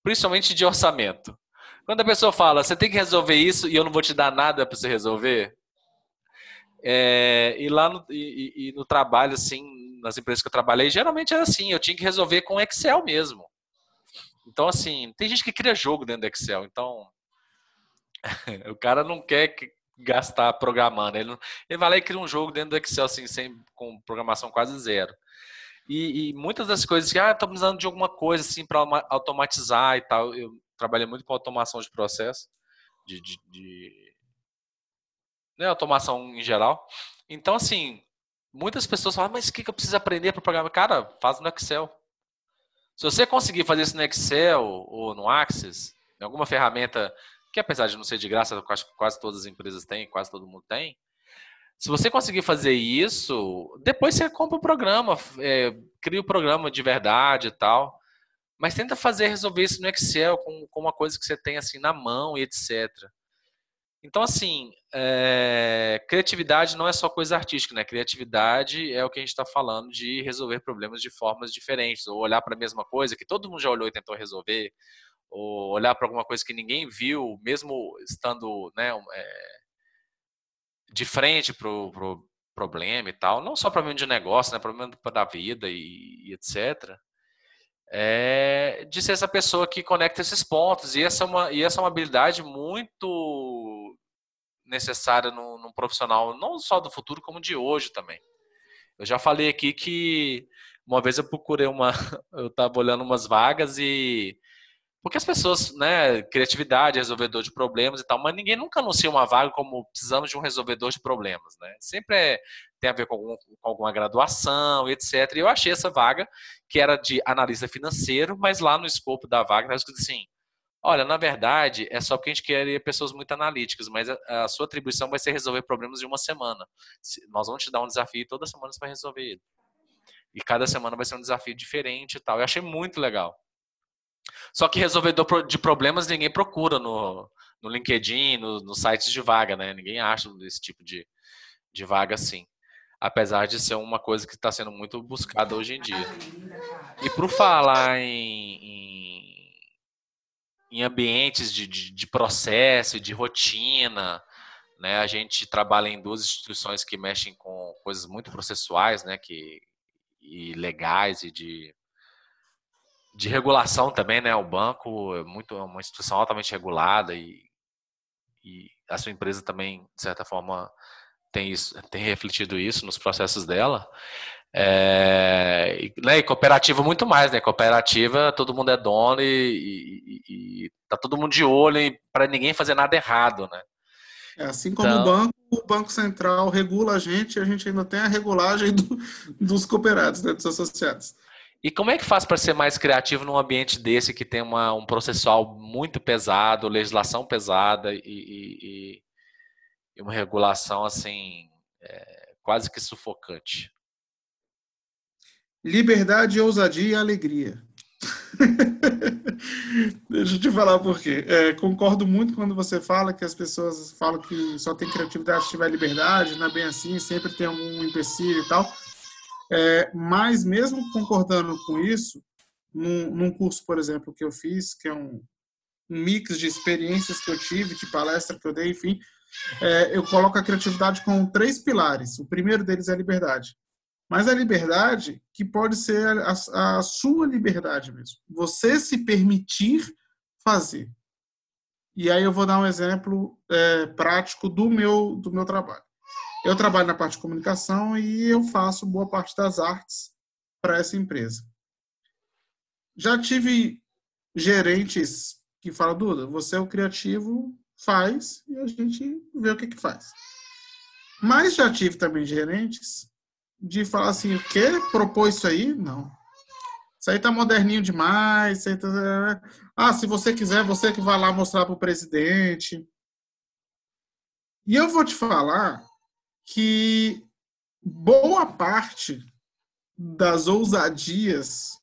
principalmente de orçamento. Quando a pessoa fala, você tem que resolver isso e eu não vou te dar nada para você resolver. É, e lá no, e, e no trabalho, assim, nas empresas que eu trabalhei, geralmente era assim, eu tinha que resolver com Excel mesmo. Então, assim, tem gente que cria jogo dentro do Excel, então o cara não quer gastar programando. Ele, ele vai lá e cria um jogo dentro do Excel, assim, sem, com programação quase zero. E, e muitas das coisas que, ah, estou precisando de alguma coisa, assim, para automatizar e tal. Eu trabalhei muito com automação de processo, de, de, de né, automação em geral. Então, assim, muitas pessoas falam, mas o que, que eu preciso aprender para programar? Cara, faz no Excel. Se você conseguir fazer isso no Excel ou no Access, em alguma ferramenta que apesar de não ser de graça, quase, quase todas as empresas têm, quase todo mundo tem. Se você conseguir fazer isso, depois você compra o programa, é, cria o programa de verdade e tal. Mas tenta fazer resolver isso no Excel com, com uma coisa que você tem assim na mão e etc. Então, assim, é, criatividade não é só coisa artística, né? Criatividade é o que a gente está falando de resolver problemas de formas diferentes, ou olhar para a mesma coisa que todo mundo já olhou e tentou resolver, ou olhar para alguma coisa que ninguém viu, mesmo estando né, é, de frente para o pro problema e tal, não só problema de negócio, né, problema da vida e, e, etc. É de ser essa pessoa que conecta esses pontos. E essa é uma, e essa é uma habilidade muito necessária num, num profissional, não só do futuro, como de hoje também. Eu já falei aqui que uma vez eu procurei uma. Eu estava olhando umas vagas e porque as pessoas, né, criatividade, resolvedor de problemas e tal, mas ninguém nunca anuncia uma vaga como precisamos de um resolvedor de problemas, né? Sempre é, tem a ver com, algum, com alguma graduação, etc. E eu achei essa vaga, que era de analista financeiro, mas lá no escopo da vaga, estava escrito assim, olha, na verdade, é só porque a gente queria pessoas muito analíticas, mas a, a sua atribuição vai ser resolver problemas de uma semana. Nós vamos te dar um desafio e toda semana você vai resolver ele. E cada semana vai ser um desafio diferente e tal. Eu achei muito legal. Só que resolvedor de problemas ninguém procura no, no LinkedIn, no, nos sites de vaga, né? Ninguém acha esse tipo de, de vaga assim. Apesar de ser uma coisa que está sendo muito buscada hoje em dia. E por falar em, em, em ambientes de, de, de processo, de rotina, né? A gente trabalha em duas instituições que mexem com coisas muito processuais, né? Que, e legais e de, de regulação também, né? O banco é muito é uma instituição altamente regulada e, e a sua empresa também, de certa forma, tem, isso, tem refletido isso nos processos dela. É, e, né, e cooperativa muito mais, né? Cooperativa, todo mundo é dono e, e, e tá todo mundo de olho para ninguém fazer nada errado, né? É, assim como então, o banco, o Banco Central regula a gente, a gente ainda tem a regulagem do, dos cooperados, né, dos associados. E como é que faz para ser mais criativo num ambiente desse que tem uma, um processual muito pesado, legislação pesada e, e, uma regulação assim é, quase que sufocante? Liberdade, ousadia e alegria. Deixa eu te falar por quê. É, concordo muito quando você fala que as pessoas falam que só tem criatividade se tiver liberdade, não é bem assim, sempre tem algum empecilho e tal. É, mas mesmo concordando com isso, num, num, curso, por exemplo, que eu fiz, que é um, um, mix de experiências que eu tive, de palestra que eu dei, enfim, é, eu coloco a criatividade com três pilares. O primeiro deles é a liberdade. Mas a liberdade que pode ser a, a sua liberdade mesmo. Você se permitir fazer. E aí eu vou dar um exemplo é, prático do meu, do meu trabalho. Eu trabalho na parte de comunicação e eu faço boa parte das artes para essa empresa. Já tive gerentes que falam, Duda, você é o criativo, faz e a gente vê o que, que faz. Mas já tive também gerentes de falar assim, o quê? Propor isso aí? Não. Isso aí tá moderninho demais. Tá... Ah, se você quiser, você que vai lá mostrar para o presidente. E eu vou te falar que boa parte das ousadias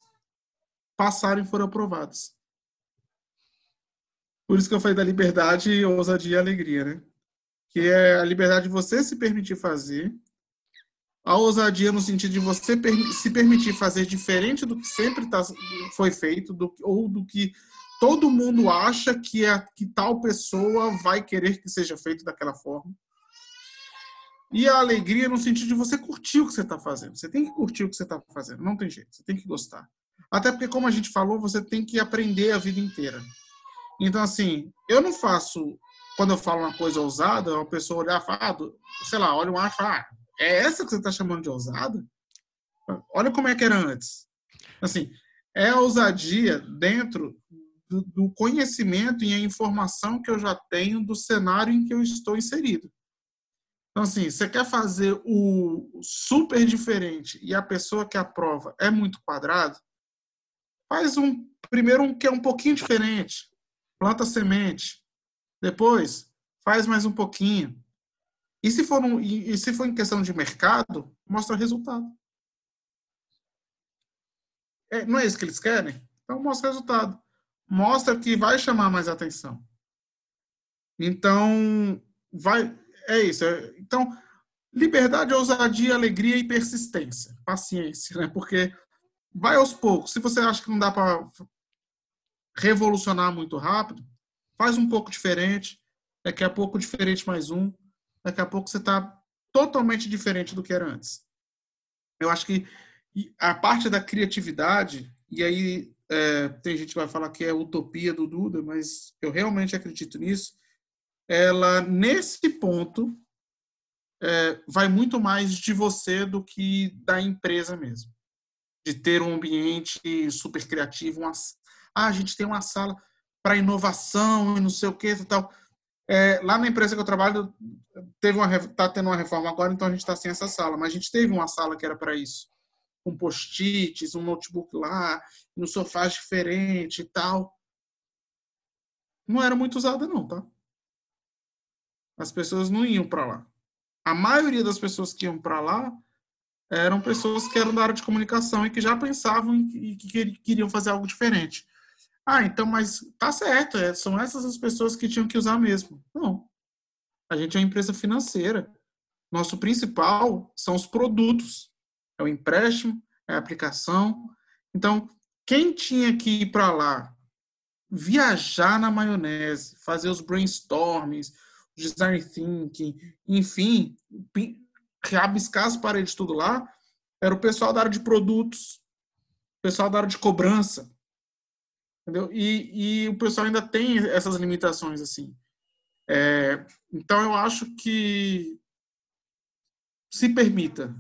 passaram e foram aprovadas. Por isso que eu falei da liberdade, ousadia e alegria, né? Que é a liberdade de você se permitir fazer a ousadia no sentido de você se permitir fazer diferente do que sempre tá, foi feito, do, ou do que todo mundo acha que, é, que tal pessoa vai querer que seja feito daquela forma. E a alegria no sentido de você curtir o que você está fazendo. Você tem que curtir o que você está fazendo, não tem jeito, você tem que gostar. Até porque, como a gente falou, você tem que aprender a vida inteira. Então, assim, eu não faço, quando eu falo uma coisa ousada, uma pessoa olhar e falar, ah, sei lá, olha um ar e fala, ah, é essa que você está chamando de ousada? Olha como é que era antes. Assim, é a ousadia dentro do, do conhecimento e a informação que eu já tenho do cenário em que eu estou inserido. Então, assim, você quer fazer o super diferente e a pessoa que aprova é muito quadrado, faz um primeiro um que é um pouquinho diferente, planta semente, depois faz mais um pouquinho, e se for, um, e se for em questão de mercado, mostra resultado. É, não é isso que eles querem? Então mostra resultado. Mostra que vai chamar mais atenção. Então, vai. É isso. Então, liberdade, ousadia, alegria e persistência. Paciência, né? Porque vai aos poucos. Se você acha que não dá para revolucionar muito rápido, faz um pouco diferente. Daqui a pouco, diferente mais um daqui a pouco você está totalmente diferente do que era antes. Eu acho que a parte da criatividade, e aí é, tem gente que vai falar que é utopia do Duda, mas eu realmente acredito nisso, ela, nesse ponto, é, vai muito mais de você do que da empresa mesmo. De ter um ambiente super criativo, uma, ah, a gente tem uma sala para inovação e não sei o que e tal. É, lá na empresa que eu trabalho, teve uma tá tendo uma reforma agora, então a gente está sem essa sala. Mas a gente teve uma sala que era para isso, com post-its, um notebook lá, um sofá diferente e tal. Não era muito usada não, tá? As pessoas não iam para lá. A maioria das pessoas que iam para lá eram pessoas que eram da área de comunicação e que já pensavam e que queriam fazer algo diferente. Ah, então, mas tá certo, é, são essas as pessoas que tinham que usar mesmo. Não. A gente é uma empresa financeira. Nosso principal são os produtos. É o empréstimo, é a aplicação. Então, quem tinha que ir para lá, viajar na maionese, fazer os brainstormings, design thinking, enfim, rabiscar as paredes tudo lá, era o pessoal da área de produtos, o pessoal da área de cobrança, entendeu? E, e o pessoal ainda tem essas limitações assim. É, então eu acho que se permita,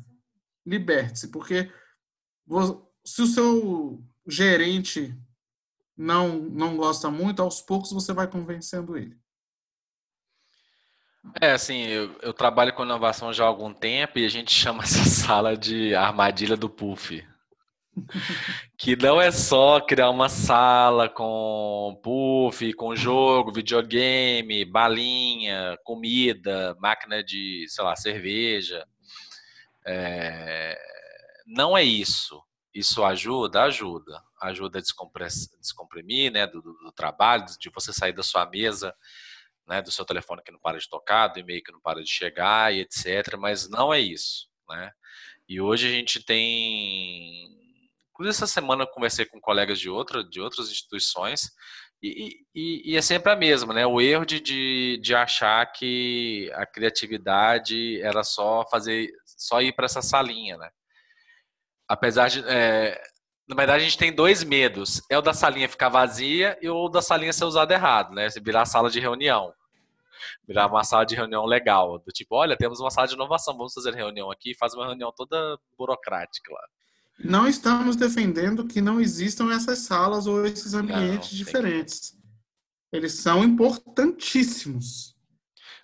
liberte-se, porque se o seu gerente não não gosta muito, aos poucos você vai convencendo ele. É, assim, eu, eu, trabalho com inovação já há algum tempo e a gente chama essa sala de armadilha do puff. Que não é só criar uma sala com puff, com jogo, videogame, balinha, comida, máquina de, sei lá, cerveja. É... Não é isso. Isso ajuda? Ajuda. Ajuda a descomprimir, né, do, do trabalho, de você sair da sua mesa né, do seu telefone que não para de tocar, do e-mail que não para de chegar e etc. Mas não é isso, né? E hoje a gente tem, inclusive essa semana eu conversei com colegas de outra, de outras instituições e, e, e é sempre a mesma, né? O erro de, de, de achar que a criatividade era só fazer, só ir para essa salinha, né? Apesar de é, na verdade, a gente tem dois medos. É o da salinha ficar vazia e o da salinha ser usada errado, né? Virar sala de reunião. Virar uma sala de reunião legal. Do tipo, olha, temos uma sala de inovação, vamos fazer reunião aqui. Faz uma reunião toda burocrática lá. Não estamos defendendo que não existam essas salas ou esses ambientes não, diferentes. Eles são importantíssimos.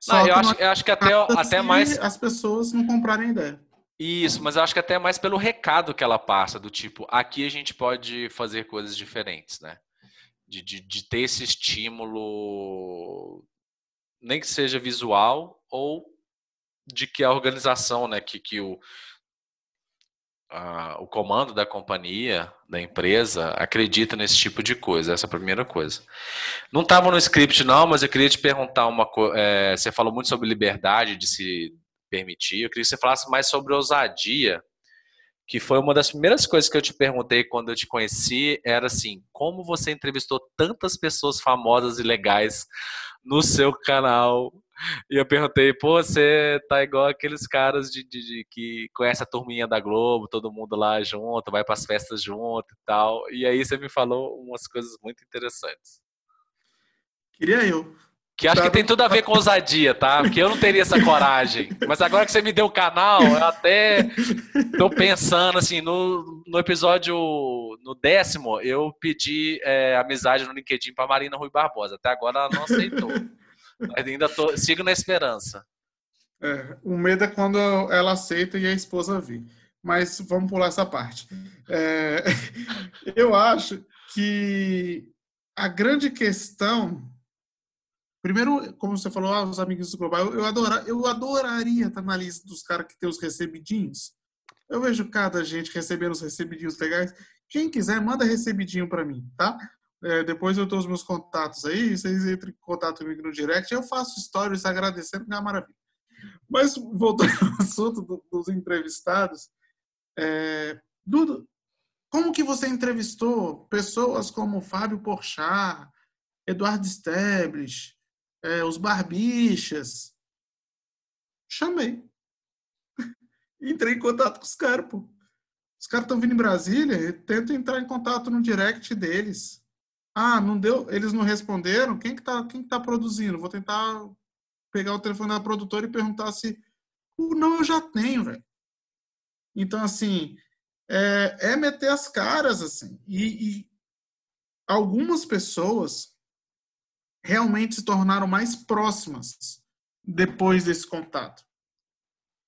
Não, eu, acho, eu acho que até, até mais. As pessoas não comprarem ideia. Isso, mas eu acho que até mais pelo recado que ela passa, do tipo, aqui a gente pode fazer coisas diferentes, né? De, de, de ter esse estímulo, nem que seja visual, ou de que a organização, né, que, que o, o comando da companhia, da empresa, acredita nesse tipo de coisa. Essa é a primeira coisa. Não estava no script, não, mas eu queria te perguntar uma coisa. É, você falou muito sobre liberdade de se permitir. Eu queria que você falasse mais sobre ousadia, que foi uma das primeiras coisas que eu te perguntei quando eu te conheci, era assim, como você entrevistou tantas pessoas famosas e legais no seu canal? E eu perguntei, pô, você tá igual aqueles caras de, de, de que conhece a turminha da Globo, todo mundo lá junto, vai para as festas junto e tal. E aí você me falou umas coisas muito interessantes. Queria eu. Que acho que tem tudo a ver com ousadia, tá? Porque eu não teria essa coragem. Mas agora que você me deu o canal, eu até tô pensando, assim, no, no episódio, no décimo, eu pedi é, amizade no LinkedIn pra Marina Rui Barbosa. Até agora ela não aceitou. Mas ainda tô, sigo na esperança. É, o medo é quando ela aceita e a esposa vê. Mas vamos pular essa parte. É, eu acho que a grande questão Primeiro, como você falou, ah, os amigos do Global, eu, adora, eu adoraria estar na lista dos caras que tem os recebidinhos. Eu vejo cada gente recebendo os recebidinhos legais. Quem quiser, manda recebidinho para mim, tá? É, depois eu dou os meus contatos aí, vocês entrem em contato comigo no direct, eu faço stories agradecendo, que é uma maravilha. Mas, voltando ao assunto do, dos entrevistados, é, Dudu, como que você entrevistou pessoas como Fábio Porchat, Eduardo Stablish, é, os barbichas. Chamei. Entrei em contato com os caras, pô. Os caras estão vindo em Brasília, tento entrar em contato no direct deles. Ah, não deu, eles não responderam. Quem que tá, quem que tá produzindo? Vou tentar pegar o telefone da produtora e perguntar se o não eu já tenho, velho. Então assim, é, é, meter as caras assim. E, e algumas pessoas realmente se tornaram mais próximas depois desse contato.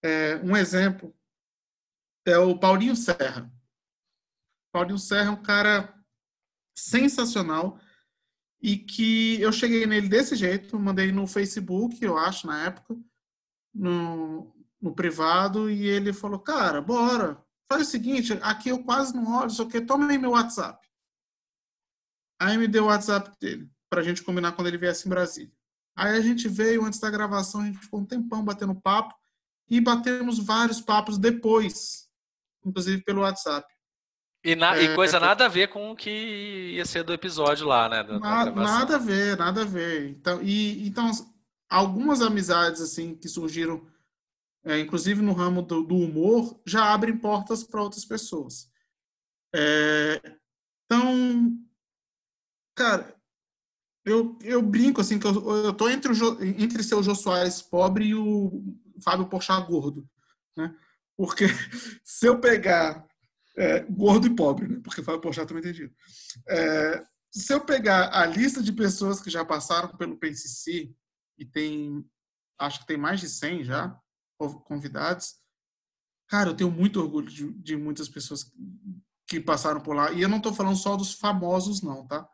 É, um exemplo é o Paulinho Serra. Paulinho Serra é um cara sensacional e que eu cheguei nele desse jeito, mandei no Facebook, eu acho, na época, no, no privado, e ele falou, cara, bora, faz o seguinte, aqui eu quase não olho, só que toma aí meu WhatsApp. Aí me deu o WhatsApp dele, pra gente combinar quando ele viesse em Brasília. Aí a gente veio antes da gravação, a gente ficou um tempão batendo papo e batemos vários papos depois, inclusive pelo WhatsApp. E, na, é, e coisa nada a ver com o que ia ser do episódio lá, né? Da, na, da nada a ver, nada a ver. Então, e, então algumas amizades assim que surgiram, é, inclusive no ramo do, do, humor, já abrem portas para outras pessoas. É, então, cara, eu, eu brinco assim que eu, eu tô entre o entre seu Jô Soares pobre e o Fábio Porchat gordo, né? Porque se eu pegar é, gordo e pobre, né? Porque Fábio Porchat também tem dinheiro. É, se eu pegar a lista de pessoas que já passaram pelo PCC, e tem, acho que tem mais de 100 já convidados, cara, eu tenho muito orgulho de, de muitas pessoas que passaram por lá. E eu não estou falando só dos famosos, não, tá?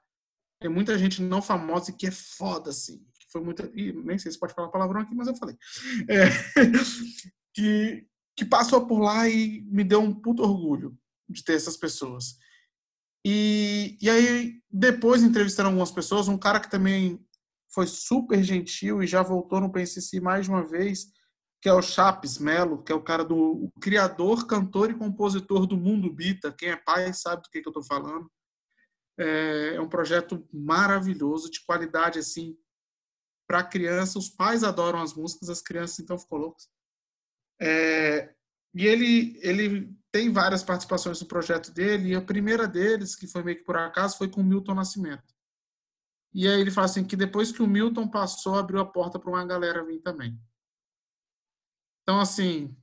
Tem muita gente não famosa que é foda, assim. Que foi muita. E nem sei se pode falar palavrão aqui, mas eu falei. É, que, que passou por lá e me deu um puto orgulho de ter essas pessoas. E, e aí, depois entrevistando algumas pessoas, um cara que também foi super gentil e já voltou no PNCC mais uma vez, que é o Chapes Melo, que é o cara do o criador, cantor e compositor do Mundo Bita. Quem é pai sabe do que, que eu estou falando. É, é um projeto maravilhoso, de qualidade assim para criança. Os pais adoram as músicas, as crianças então ficou loucas. É, e ele ele tem várias participações no projeto dele, e a primeira deles, que foi meio que por acaso, foi com o Milton Nascimento. E aí ele fala assim que depois que o Milton passou, abriu a porta para uma galera vir também. Então, assim,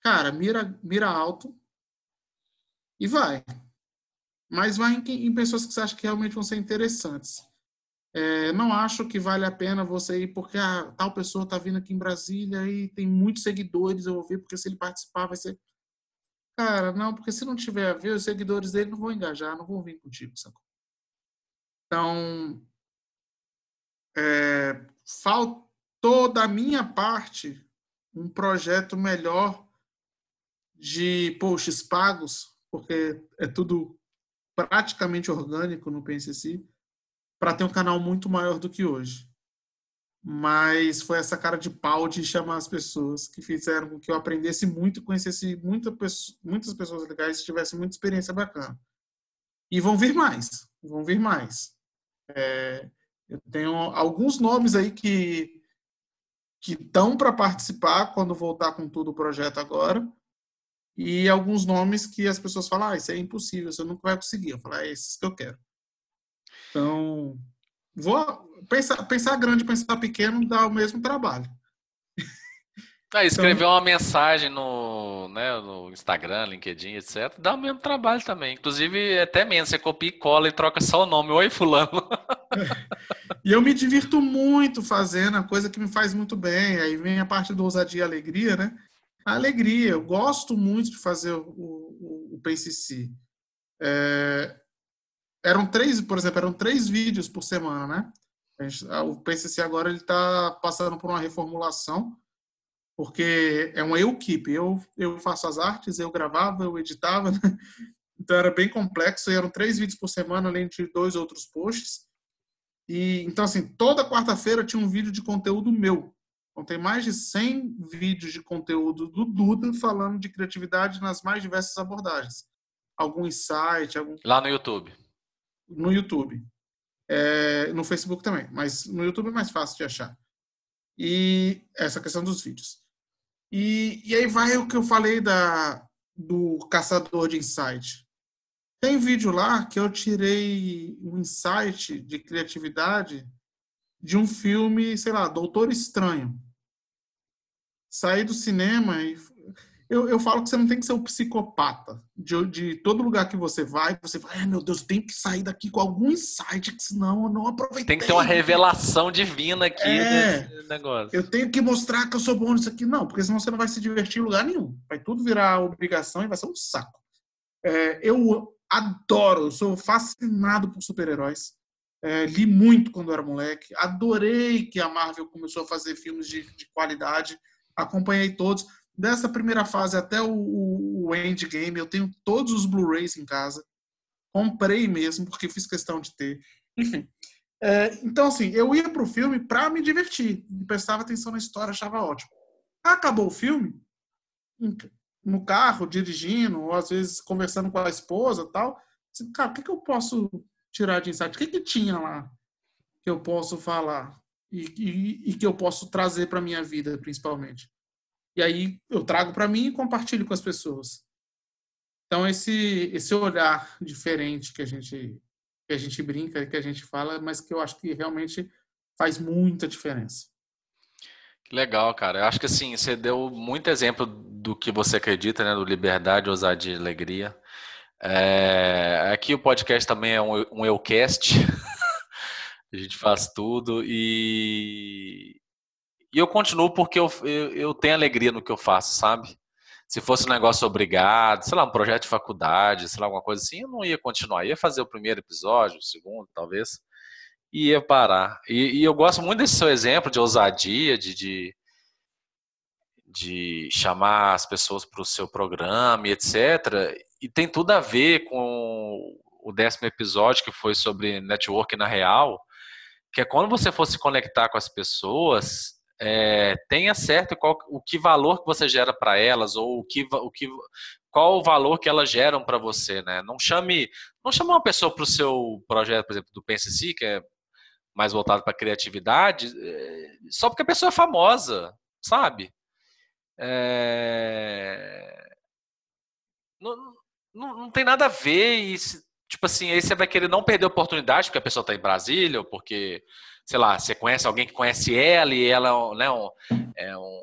cara, mira, mira alto e vai. Mas vai em, em pessoas que você acha que realmente vão ser interessantes. É, não acho que vale a pena você ir porque ah, tal pessoa está vindo aqui em Brasília e tem muitos seguidores, eu vou ver, porque se ele participar vai ser. Cara, não, porque se não tiver a ver, os seguidores dele não vão engajar, não vão vir contigo, sacou? Então, é, faltou da minha parte um projeto melhor de posts pagos, porque é tudo praticamente orgânico no PNCC, para ter um canal muito maior do que hoje. Mas foi essa cara de pau de chamar as pessoas que fizeram com que eu aprendesse muito, conhecesse muita, muitas pessoas legais e tivesse muita experiência bacana. E vão vir mais, vão vir mais. É, eu tenho alguns nomes aí que que estão para participar quando voltar com tudo o projeto agora e alguns nomes que as pessoas falam, ah, isso é impossível, você nunca vai conseguir. Eu falo, é esses que eu quero. Então, vou pensar, pensar grande, pensar pequeno dá o mesmo trabalho. Ah, escrever então, uma mensagem no, né, no Instagram, LinkedIn, etc., dá o mesmo trabalho também. Inclusive, é até menos, você copia e cola e troca só o nome. Oi, fulano. e eu me divirto muito fazendo, a coisa que me faz muito bem. Aí vem a parte do ousadia e alegria, né? A alegria. Eu gosto muito de fazer o, o, o PCC. É, eram três, por exemplo, eram três vídeos por semana, né? O PCC agora ele está passando por uma reformulação porque é uma equipe. Eu, eu faço as artes, eu gravava, eu editava, né? então era bem complexo. E eram três vídeos por semana, além de dois outros posts. E então assim, toda quarta-feira tinha um vídeo de conteúdo meu. Então tem mais de 100 vídeos de conteúdo do Duda falando de criatividade nas mais diversas abordagens. Algum insight, algum lá no YouTube. No YouTube. É, no Facebook também, mas no YouTube é mais fácil de achar. E essa questão dos vídeos. E, e aí vai o que eu falei da, do caçador de insight. Tem vídeo lá que eu tirei um insight de criatividade de um filme, sei lá, Doutor Estranho. Saí do cinema e eu, eu falo que você não tem que ser um psicopata. De, de todo lugar que você vai, você vai, ai meu Deus, tem que sair daqui com algum insight, que senão eu não aproveitei. Tem que ter uma revelação divina aqui é, nesse negócio. Eu tenho que mostrar que eu sou bom nisso aqui. Não, porque senão você não vai se divertir em lugar nenhum. Vai tudo virar obrigação e vai ser um saco. É, eu adoro, eu sou fascinado por super-heróis. É, li muito quando era moleque. Adorei que a Marvel começou a fazer filmes de, de qualidade. Acompanhei todos dessa primeira fase até o, o, Endgame, eu tenho todos os Blu-rays em casa. Comprei mesmo, porque fiz questão de ter. Enfim. É, então, assim, eu ia pro filme para me divertir, prestava atenção na história, achava ótimo. Acabou o filme, no carro, dirigindo, ou às vezes conversando com a esposa tal. Assim, cara, o que, que eu posso tirar de insight? O que, que tinha lá que eu posso falar e, e, e que eu posso trazer para minha vida, principalmente? E aí eu trago para mim e compartilho com as pessoas. Então esse esse olhar diferente que a gente que a gente brinca, que a gente fala, mas que eu acho que realmente faz muita diferença. Que legal, cara. Eu acho que assim, você deu muito exemplo do que você acredita, né? Do liberdade, ousadia e alegria. É, aqui o podcast também é um, um Eucast. a gente faz tudo e, e eu continuo porque eu, eu, eu tenho alegria no que eu faço, sabe? se fosse um negócio obrigado, sei lá, um projeto de faculdade, sei lá, alguma coisa assim, eu não ia continuar. Ia fazer o primeiro episódio, o segundo, talvez, e ia parar. E, e eu gosto muito desse seu exemplo de ousadia, de, de, de chamar as pessoas para o seu programa e etc. E tem tudo a ver com o décimo episódio que foi sobre network na real, que é quando você for se conectar com as pessoas, é, tenha certo qual, o que valor que você gera para elas ou o que, o que qual o valor que elas geram para você, né? Não chame não chame uma pessoa para o seu projeto, por exemplo, do PNCC, que é mais voltado para criatividade, é, só porque a pessoa é famosa, sabe? É... Não, não, não, tem nada a ver e tipo assim, aí você vai querer não perder a oportunidade porque a pessoa está em Brasília ou porque sei lá, você conhece alguém que conhece ela e ela né, um, é um,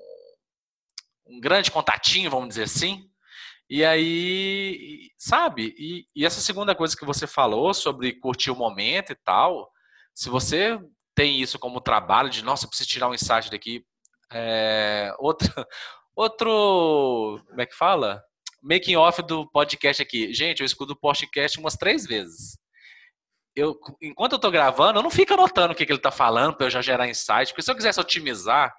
um grande contatinho, vamos dizer assim. E aí, sabe? E, e, essa segunda coisa que você falou sobre curtir o momento e tal, se você tem isso como trabalho, de nossa, preciso tirar um insight daqui. É, outro, outro, como é que fala? Making off do podcast aqui. Gente, eu escuto o podcast umas três vezes eu, enquanto eu tô gravando, eu não fico anotando o que, que ele tá falando para eu já gerar insight, porque se eu quisesse otimizar,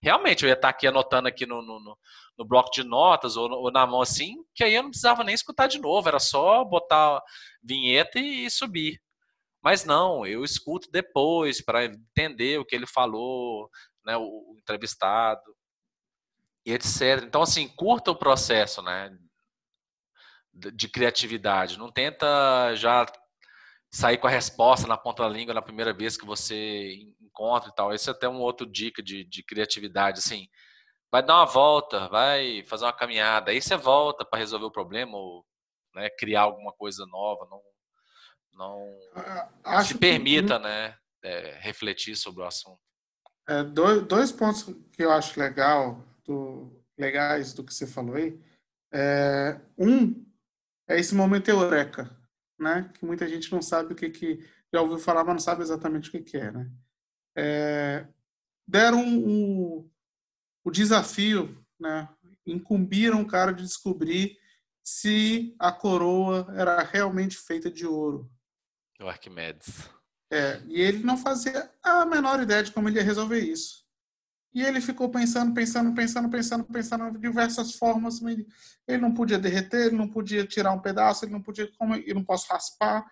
realmente eu ia estar tá aqui anotando aqui no, no, no bloco de notas ou, ou, na mão assim, que aí eu não precisava nem escutar de novo, era só botar vinheta e, e subir. Mas não, eu escuto depois para entender o que ele falou, né, o, o entrevistado e etc. Então, assim, curta o processo, né, de criatividade. Não tenta já sair com a resposta na ponta da língua na primeira vez que você encontra e tal. Esse é até um outro dica de, de criatividade, assim. Vai dar uma volta, vai fazer uma caminhada, aí você volta para resolver o problema ou né, criar alguma coisa nova. Não, não Acho se permita, que... né, é, refletir sobre o assunto. É, dois, dois pontos que eu acho legal, do, legais do que você falou aí. É, um é esse momento eureka né? Que muita gente não sabe o que que já ouviu falar, mas não sabe exatamente o que, que é, né? É, deram um, o desafio, né? Incumbiram o cara de descobrir se a coroa era realmente feita de ouro. O Arquimedes. É, e ele não fazia a menor ideia de como ele ia resolver isso. E ele ficou pensando, pensando, pensando, pensando, pensando de diversas formas. Ele não podia derreter, ele não podia tirar um pedaço, ele não podia, como eu não posso raspar. O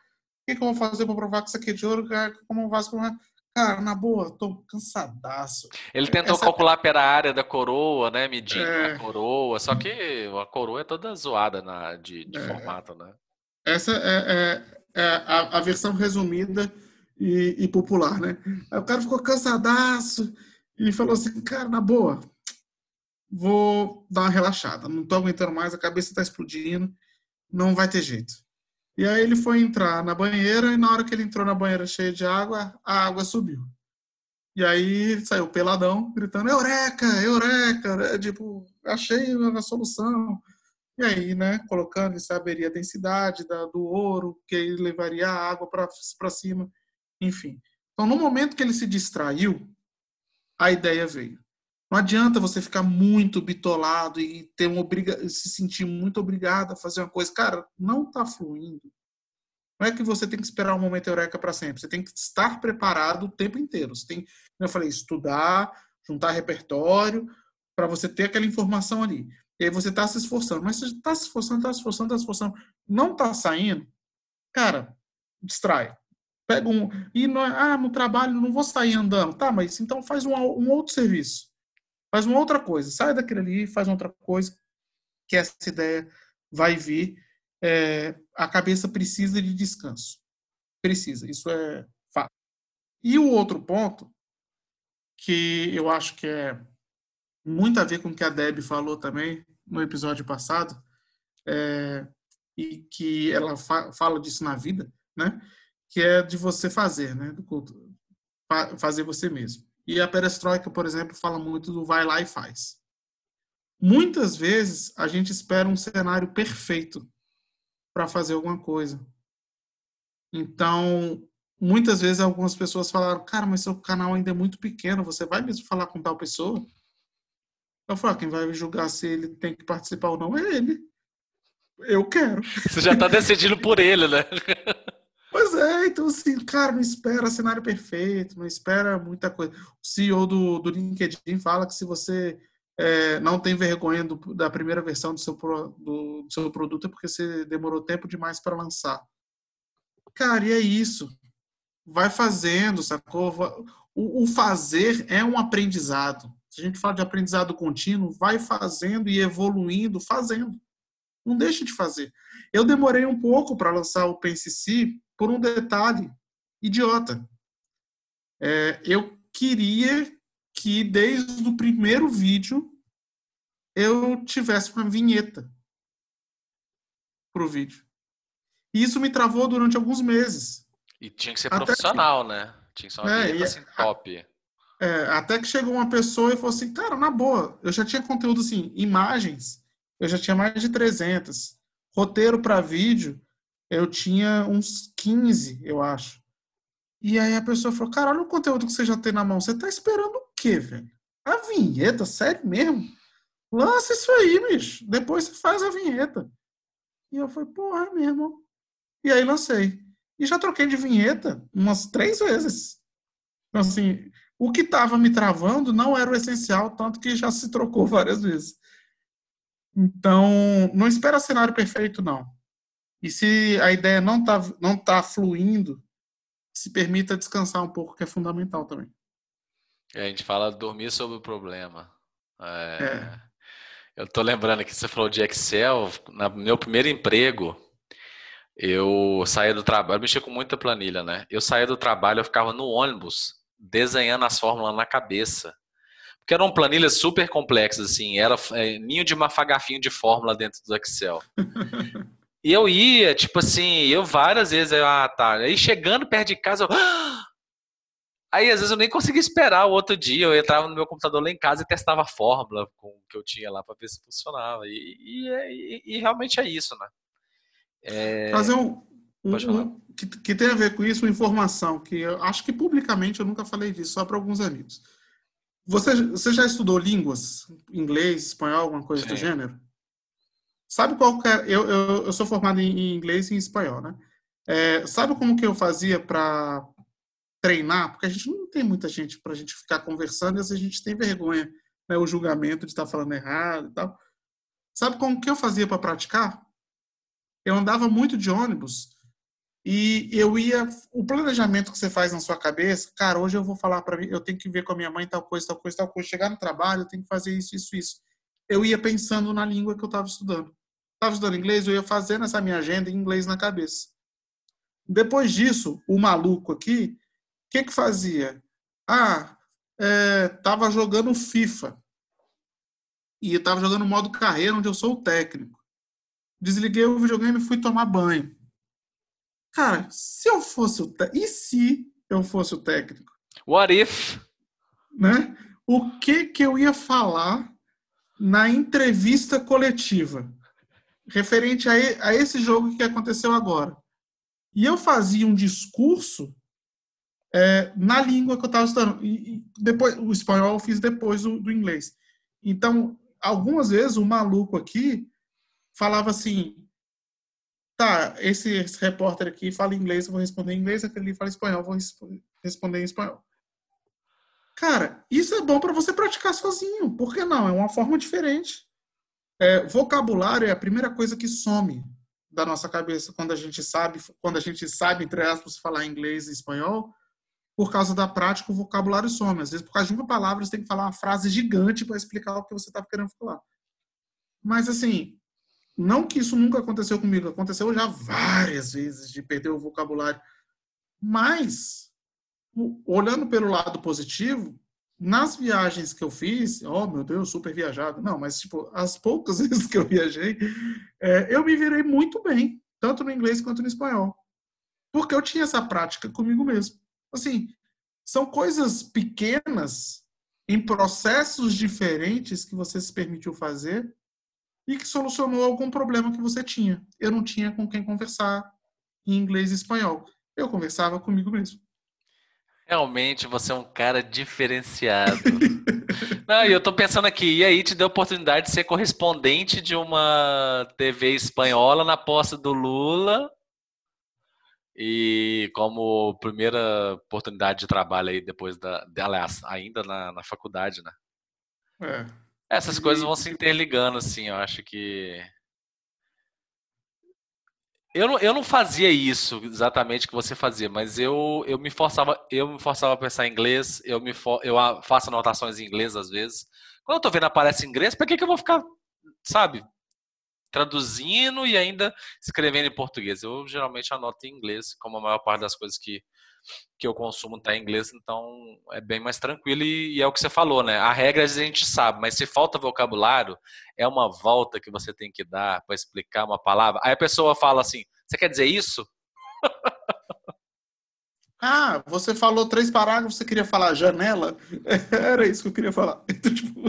que, que eu vou fazer para provar que isso aqui é de ouro? Como eu faço? Cara, na boa, tô cansadaço. Ele tentou Essa... calcular pela área da coroa, né? Medindo é... a coroa, só que a coroa é toda zoada na, de, de é... formato, né? Essa é, é, é a, a, versão resumida e, e popular, né? O cara ficou cansadaço e falou assim, cara, na boa, vou dar uma relaxada, não tô aguentando mais, a cabeça tá explodindo, não vai ter jeito. E aí ele foi entrar na banheira e na hora que ele entrou na banheira cheia de água, a água subiu. E aí saiu peladão, gritando, eureka, eureka, é, tipo, achei a solução. E aí, né, colocando, saberia a densidade da, do ouro, que aí levaria a água para cima, enfim. Então, no momento que ele se distraiu, a ideia veio. Não adianta você ficar muito bitolado e ter uma obriga se sentir muito obrigado a fazer uma coisa. Cara, não está fluindo. Não é que você tem que esperar um momento eureka para sempre. Você tem que estar preparado o tempo inteiro. Você tem, eu falei, estudar, juntar repertório, para você ter aquela informação ali. E aí você está se esforçando. Mas você está se esforçando, está se esforçando, está se esforçando. Não está saindo, cara, distrai. Pega um. E não, é, ah, no trabalho não vou sair andando. Tá, mas então faz um, um outro serviço. Faz uma outra coisa. Sai daquele ali, faz outra coisa. Que essa ideia vai vir. É, a cabeça precisa de descanso. Precisa. Isso é fato. E o outro ponto, que eu acho que é muito a ver com o que a Deb falou também no episódio passado, é, e que ela fa fala disso na vida, né? Que é de você fazer, né? Do culto, fazer você mesmo. E a perestroika, por exemplo, fala muito do vai lá e faz. Muitas vezes a gente espera um cenário perfeito para fazer alguma coisa. Então, muitas vezes algumas pessoas falaram: "Cara, mas seu canal ainda é muito pequeno, você vai mesmo falar com tal pessoa?" Eu falo: ah, "Quem vai julgar se ele tem que participar ou não é ele." eu quero. Você já está decidindo por ele, né? Pois é, então assim, cara, não espera cenário perfeito, não espera muita coisa. O CEO do, do LinkedIn fala que se você é, não tem vergonha do, da primeira versão do seu, pro, do, do, seu produto é porque você demorou tempo demais para lançar. Cara, e é isso. Vai fazendo, sacou? O, o fazer é um aprendizado. Se a gente fala de aprendizado contínuo, vai fazendo e evoluindo, fazendo. Não deixe de fazer. Eu demorei um pouco para lançar o PenseC por um detalhe idiota. É, eu queria que desde o primeiro vídeo eu tivesse uma vinheta para o vídeo. E isso me travou durante alguns meses. E tinha que ser até profissional, que... né? Tinha que ser uma é, vinheta assim, top. É, até que chegou uma pessoa e falou assim, cara, na boa, eu já tinha conteúdo assim, imagens eu já tinha mais de 300. Roteiro para vídeo, eu tinha uns 15, eu acho. E aí a pessoa falou: Cara, olha o conteúdo que você já tem na mão. Você tá esperando o quê, velho? A vinheta? Sério mesmo? Lança isso aí, bicho. Depois você faz a vinheta. E eu falei: Porra, é mesmo. E aí lancei. E já troquei de vinheta umas três vezes. Então, assim, o que estava me travando não era o essencial, tanto que já se trocou várias vezes. Então, não espera cenário perfeito, não. E se a ideia não está não tá fluindo, se permita descansar um pouco, que é fundamental também. É, a gente fala dormir sobre o problema. É, é. Eu estou lembrando que você falou de Excel. No meu primeiro emprego, eu saía do trabalho, mexia com muita planilha, né? Eu saía do trabalho, eu ficava no ônibus desenhando as fórmulas na cabeça que eram planilhas super complexas, assim, era é, ninho de mafagafinho de fórmula dentro do Excel. e eu ia, tipo assim, eu várias vezes, eu, ah, tá. Aí chegando perto de casa, eu, ah! Aí às vezes eu nem conseguia esperar o outro dia, eu entrava no meu computador lá em casa e testava a fórmula com que eu tinha lá para ver se funcionava. E, e, é, e, realmente é isso, né? É... Fazer um, um, um que, que, tem a ver com isso, uma informação que eu acho que publicamente eu nunca falei disso, só para alguns amigos. Você, você já estudou línguas? Inglês, espanhol, alguma coisa Sim. do gênero? Sabe qual que é? Eu, eu, eu sou formado em inglês e em espanhol, né? É, sabe como que eu fazia para treinar? Porque a gente não tem muita gente para a gente ficar conversando e a gente tem vergonha, né? O julgamento de estar tá falando errado e tal. Sabe como que eu fazia para praticar? Eu andava muito de ônibus e eu ia, o planejamento que você faz na sua cabeça, cara, hoje eu vou falar para mim, eu tenho que ver com a minha mãe tal coisa, tal coisa, tal coisa, chegar no trabalho, eu tenho que fazer isso, isso, isso. Eu ia pensando na língua que eu estava estudando. Estava estudando inglês, eu ia fazendo essa minha agenda em inglês na cabeça. Depois disso, o maluco aqui, o que que fazia? Ah, é, tava jogando FIFA. E eu tava jogando modo carreira, onde eu sou o técnico. Desliguei o videogame e fui tomar banho. Cara, se eu fosse o e se eu fosse o técnico? What if? Né? O que que eu ia falar na entrevista coletiva referente a, a esse jogo que aconteceu agora? E eu fazia um discurso é, na língua que eu estava estudando. E, e, depois, o espanhol eu fiz depois do, do inglês. Então, algumas vezes o maluco aqui falava assim: tá, esse, esse, repórter aqui fala inglês, eu vou responder em inglês, aquele fala espanhol, eu vou responder em espanhol. Cara, isso é bom para você praticar sozinho. Por que não? É uma forma diferente. É, vocabulário é a primeira coisa que some da nossa cabeça quando a gente sabe, quando a gente sabe, entre aspas, falar inglês e espanhol, por causa da prática, o vocabulário some. Às vezes, por causa de uma palavra, você tem que falar uma frase gigante para explicar o que você está querendo falar. Mas, assim, não que isso nunca aconteceu comigo, aconteceu já várias vezes de perder o vocabulário. Mas, olhando pelo lado positivo, nas viagens que eu fiz, oh meu Deus, super viajado. Não, mas tipo, as poucas vezes que eu viajei, é, eu me virei muito bem, tanto no inglês quanto no espanhol. Porque eu tinha essa prática comigo mesmo. Assim, são coisas pequenas em processos diferentes que você se permitiu fazer e que solucionou algum problema que você tinha. Eu não tinha com quem conversar em inglês e espanhol. Eu conversava comigo mesmo. Realmente você é um cara diferenciado. Não, e eu tô pensando aqui, e aí te deu a oportunidade de ser correspondente de uma TV espanhola na posse do Lula. E como primeira oportunidade de trabalho aí depois da. Aliás, ainda na, na faculdade, né? É. Essas coisas vão se interligando, assim, eu acho que eu não, eu não fazia isso exatamente que você fazia, mas eu, eu me forçava eu me forçava a pensar em inglês, eu me for, eu faço anotações em inglês às vezes. Quando eu tô vendo aparece em inglês, para que que eu vou ficar, sabe, traduzindo e ainda escrevendo em português? Eu geralmente anoto em inglês, como a maior parte das coisas que que eu consumo está em inglês, então é bem mais tranquilo e, e, é o que você falou, né? A regra a gente sabe, mas se falta vocabulário, é uma volta que você tem que dar para explicar uma palavra. Aí a pessoa fala assim: você quer dizer isso? Ah, você falou três parágrafos, você queria falar janela? Era isso que eu queria falar. Então, tipo...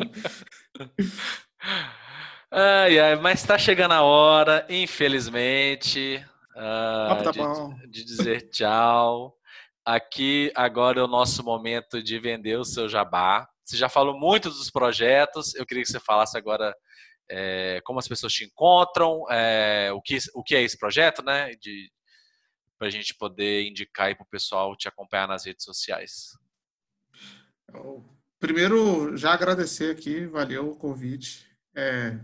ai, ai, mas está chegando a hora, infelizmente, uh, ah, tá de, de dizer tchau. Aqui agora é o nosso momento de vender o seu jabá. Você já falou muito dos projetos, eu queria que você falasse agora é, como as pessoas te encontram, é, o, que, o que é esse projeto, né? Para a gente poder indicar para o pessoal te acompanhar nas redes sociais. Primeiro, já agradecer aqui, valeu o convite. É,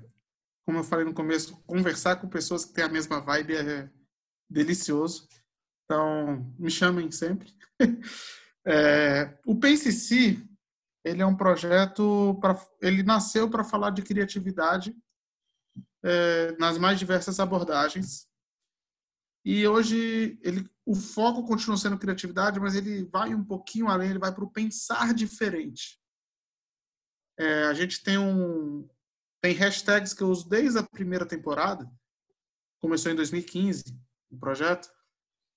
como eu falei no começo, conversar com pessoas que têm a mesma vibe é delicioso. Então, me chamem sempre. É, o PCC, ele é um projeto, para ele nasceu para falar de criatividade é, nas mais diversas abordagens. E hoje ele, o foco continua sendo criatividade, mas ele vai um pouquinho além, ele vai para o pensar diferente. É, a gente tem um tem hashtags que eu uso desde a primeira temporada, começou em 2015 o projeto,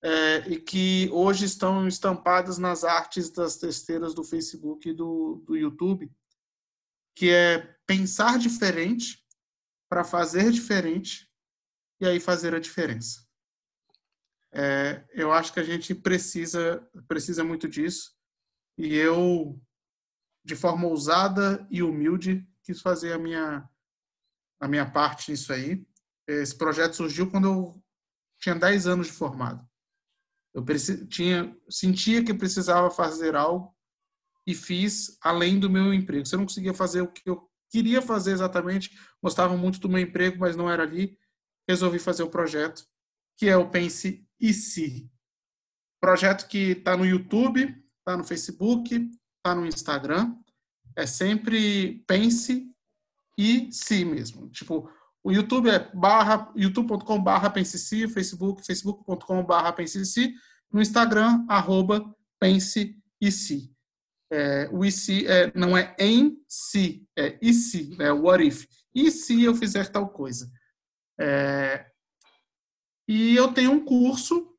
é, e que hoje estão estampadas nas artes das testeiras do Facebook e do, do YouTube, que é pensar diferente para fazer diferente e aí fazer a diferença. É, eu acho que a gente precisa precisa muito disso e eu de forma ousada e humilde quis fazer a minha a minha parte nisso aí. Esse projeto surgiu quando eu tinha 10 anos de formado. Eu tinha, sentia que precisava fazer algo e fiz além do meu emprego. Se eu não conseguia fazer o que eu queria fazer exatamente, gostava muito do meu emprego, mas não era ali, resolvi fazer o projeto, que é o Pense e Si. Projeto que está no YouTube, está no Facebook, está no Instagram. É sempre Pense e Si mesmo. Tipo, o YouTube é barra, youtube.com barra Facebook, facebook.com barra no Instagram, arroba Pense e Si. É, o se é, não é em si, é e se, é what if. E se eu fizer tal coisa? É, e eu tenho um curso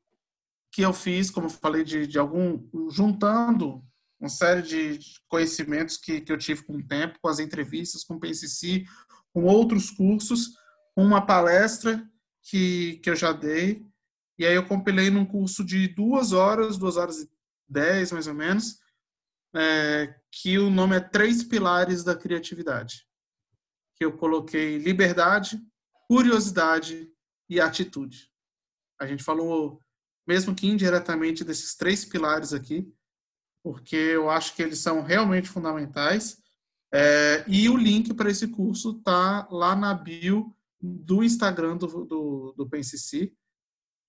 que eu fiz, como eu falei, de, de algum, juntando uma série de conhecimentos que, que eu tive com o tempo, com as entrevistas, com o PCC, com outros cursos, uma palestra que, que eu já dei, e aí eu compilei num curso de duas horas, duas horas e dez, mais ou menos, é, que o nome é Três Pilares da Criatividade. Que eu coloquei liberdade, curiosidade e atitude. A gente falou, mesmo que indiretamente, desses três pilares aqui, porque eu acho que eles são realmente fundamentais. É, e o link para esse curso está lá na bio do Instagram do, do, do PNCC,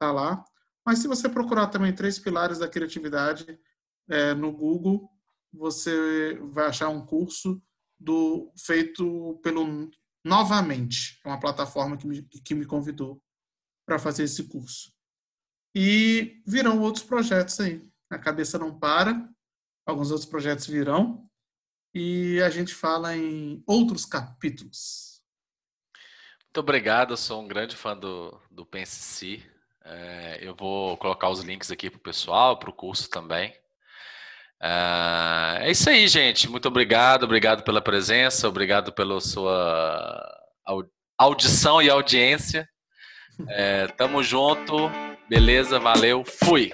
tá lá. Mas se você procurar também três pilares da criatividade é, no Google, você vai achar um curso do feito pelo Novamente, é uma plataforma que me, que me convidou para fazer esse curso. E virão outros projetos aí. A cabeça não para, alguns outros projetos virão e a gente fala em outros capítulos. Muito obrigado, eu sou um grande fã do, do PNCC. É, eu vou colocar os links aqui para o pessoal, para o curso também. É, é isso aí, gente. Muito obrigado, obrigado pela presença, obrigado pela sua audição e audiência. É, tamo junto, beleza, valeu, fui!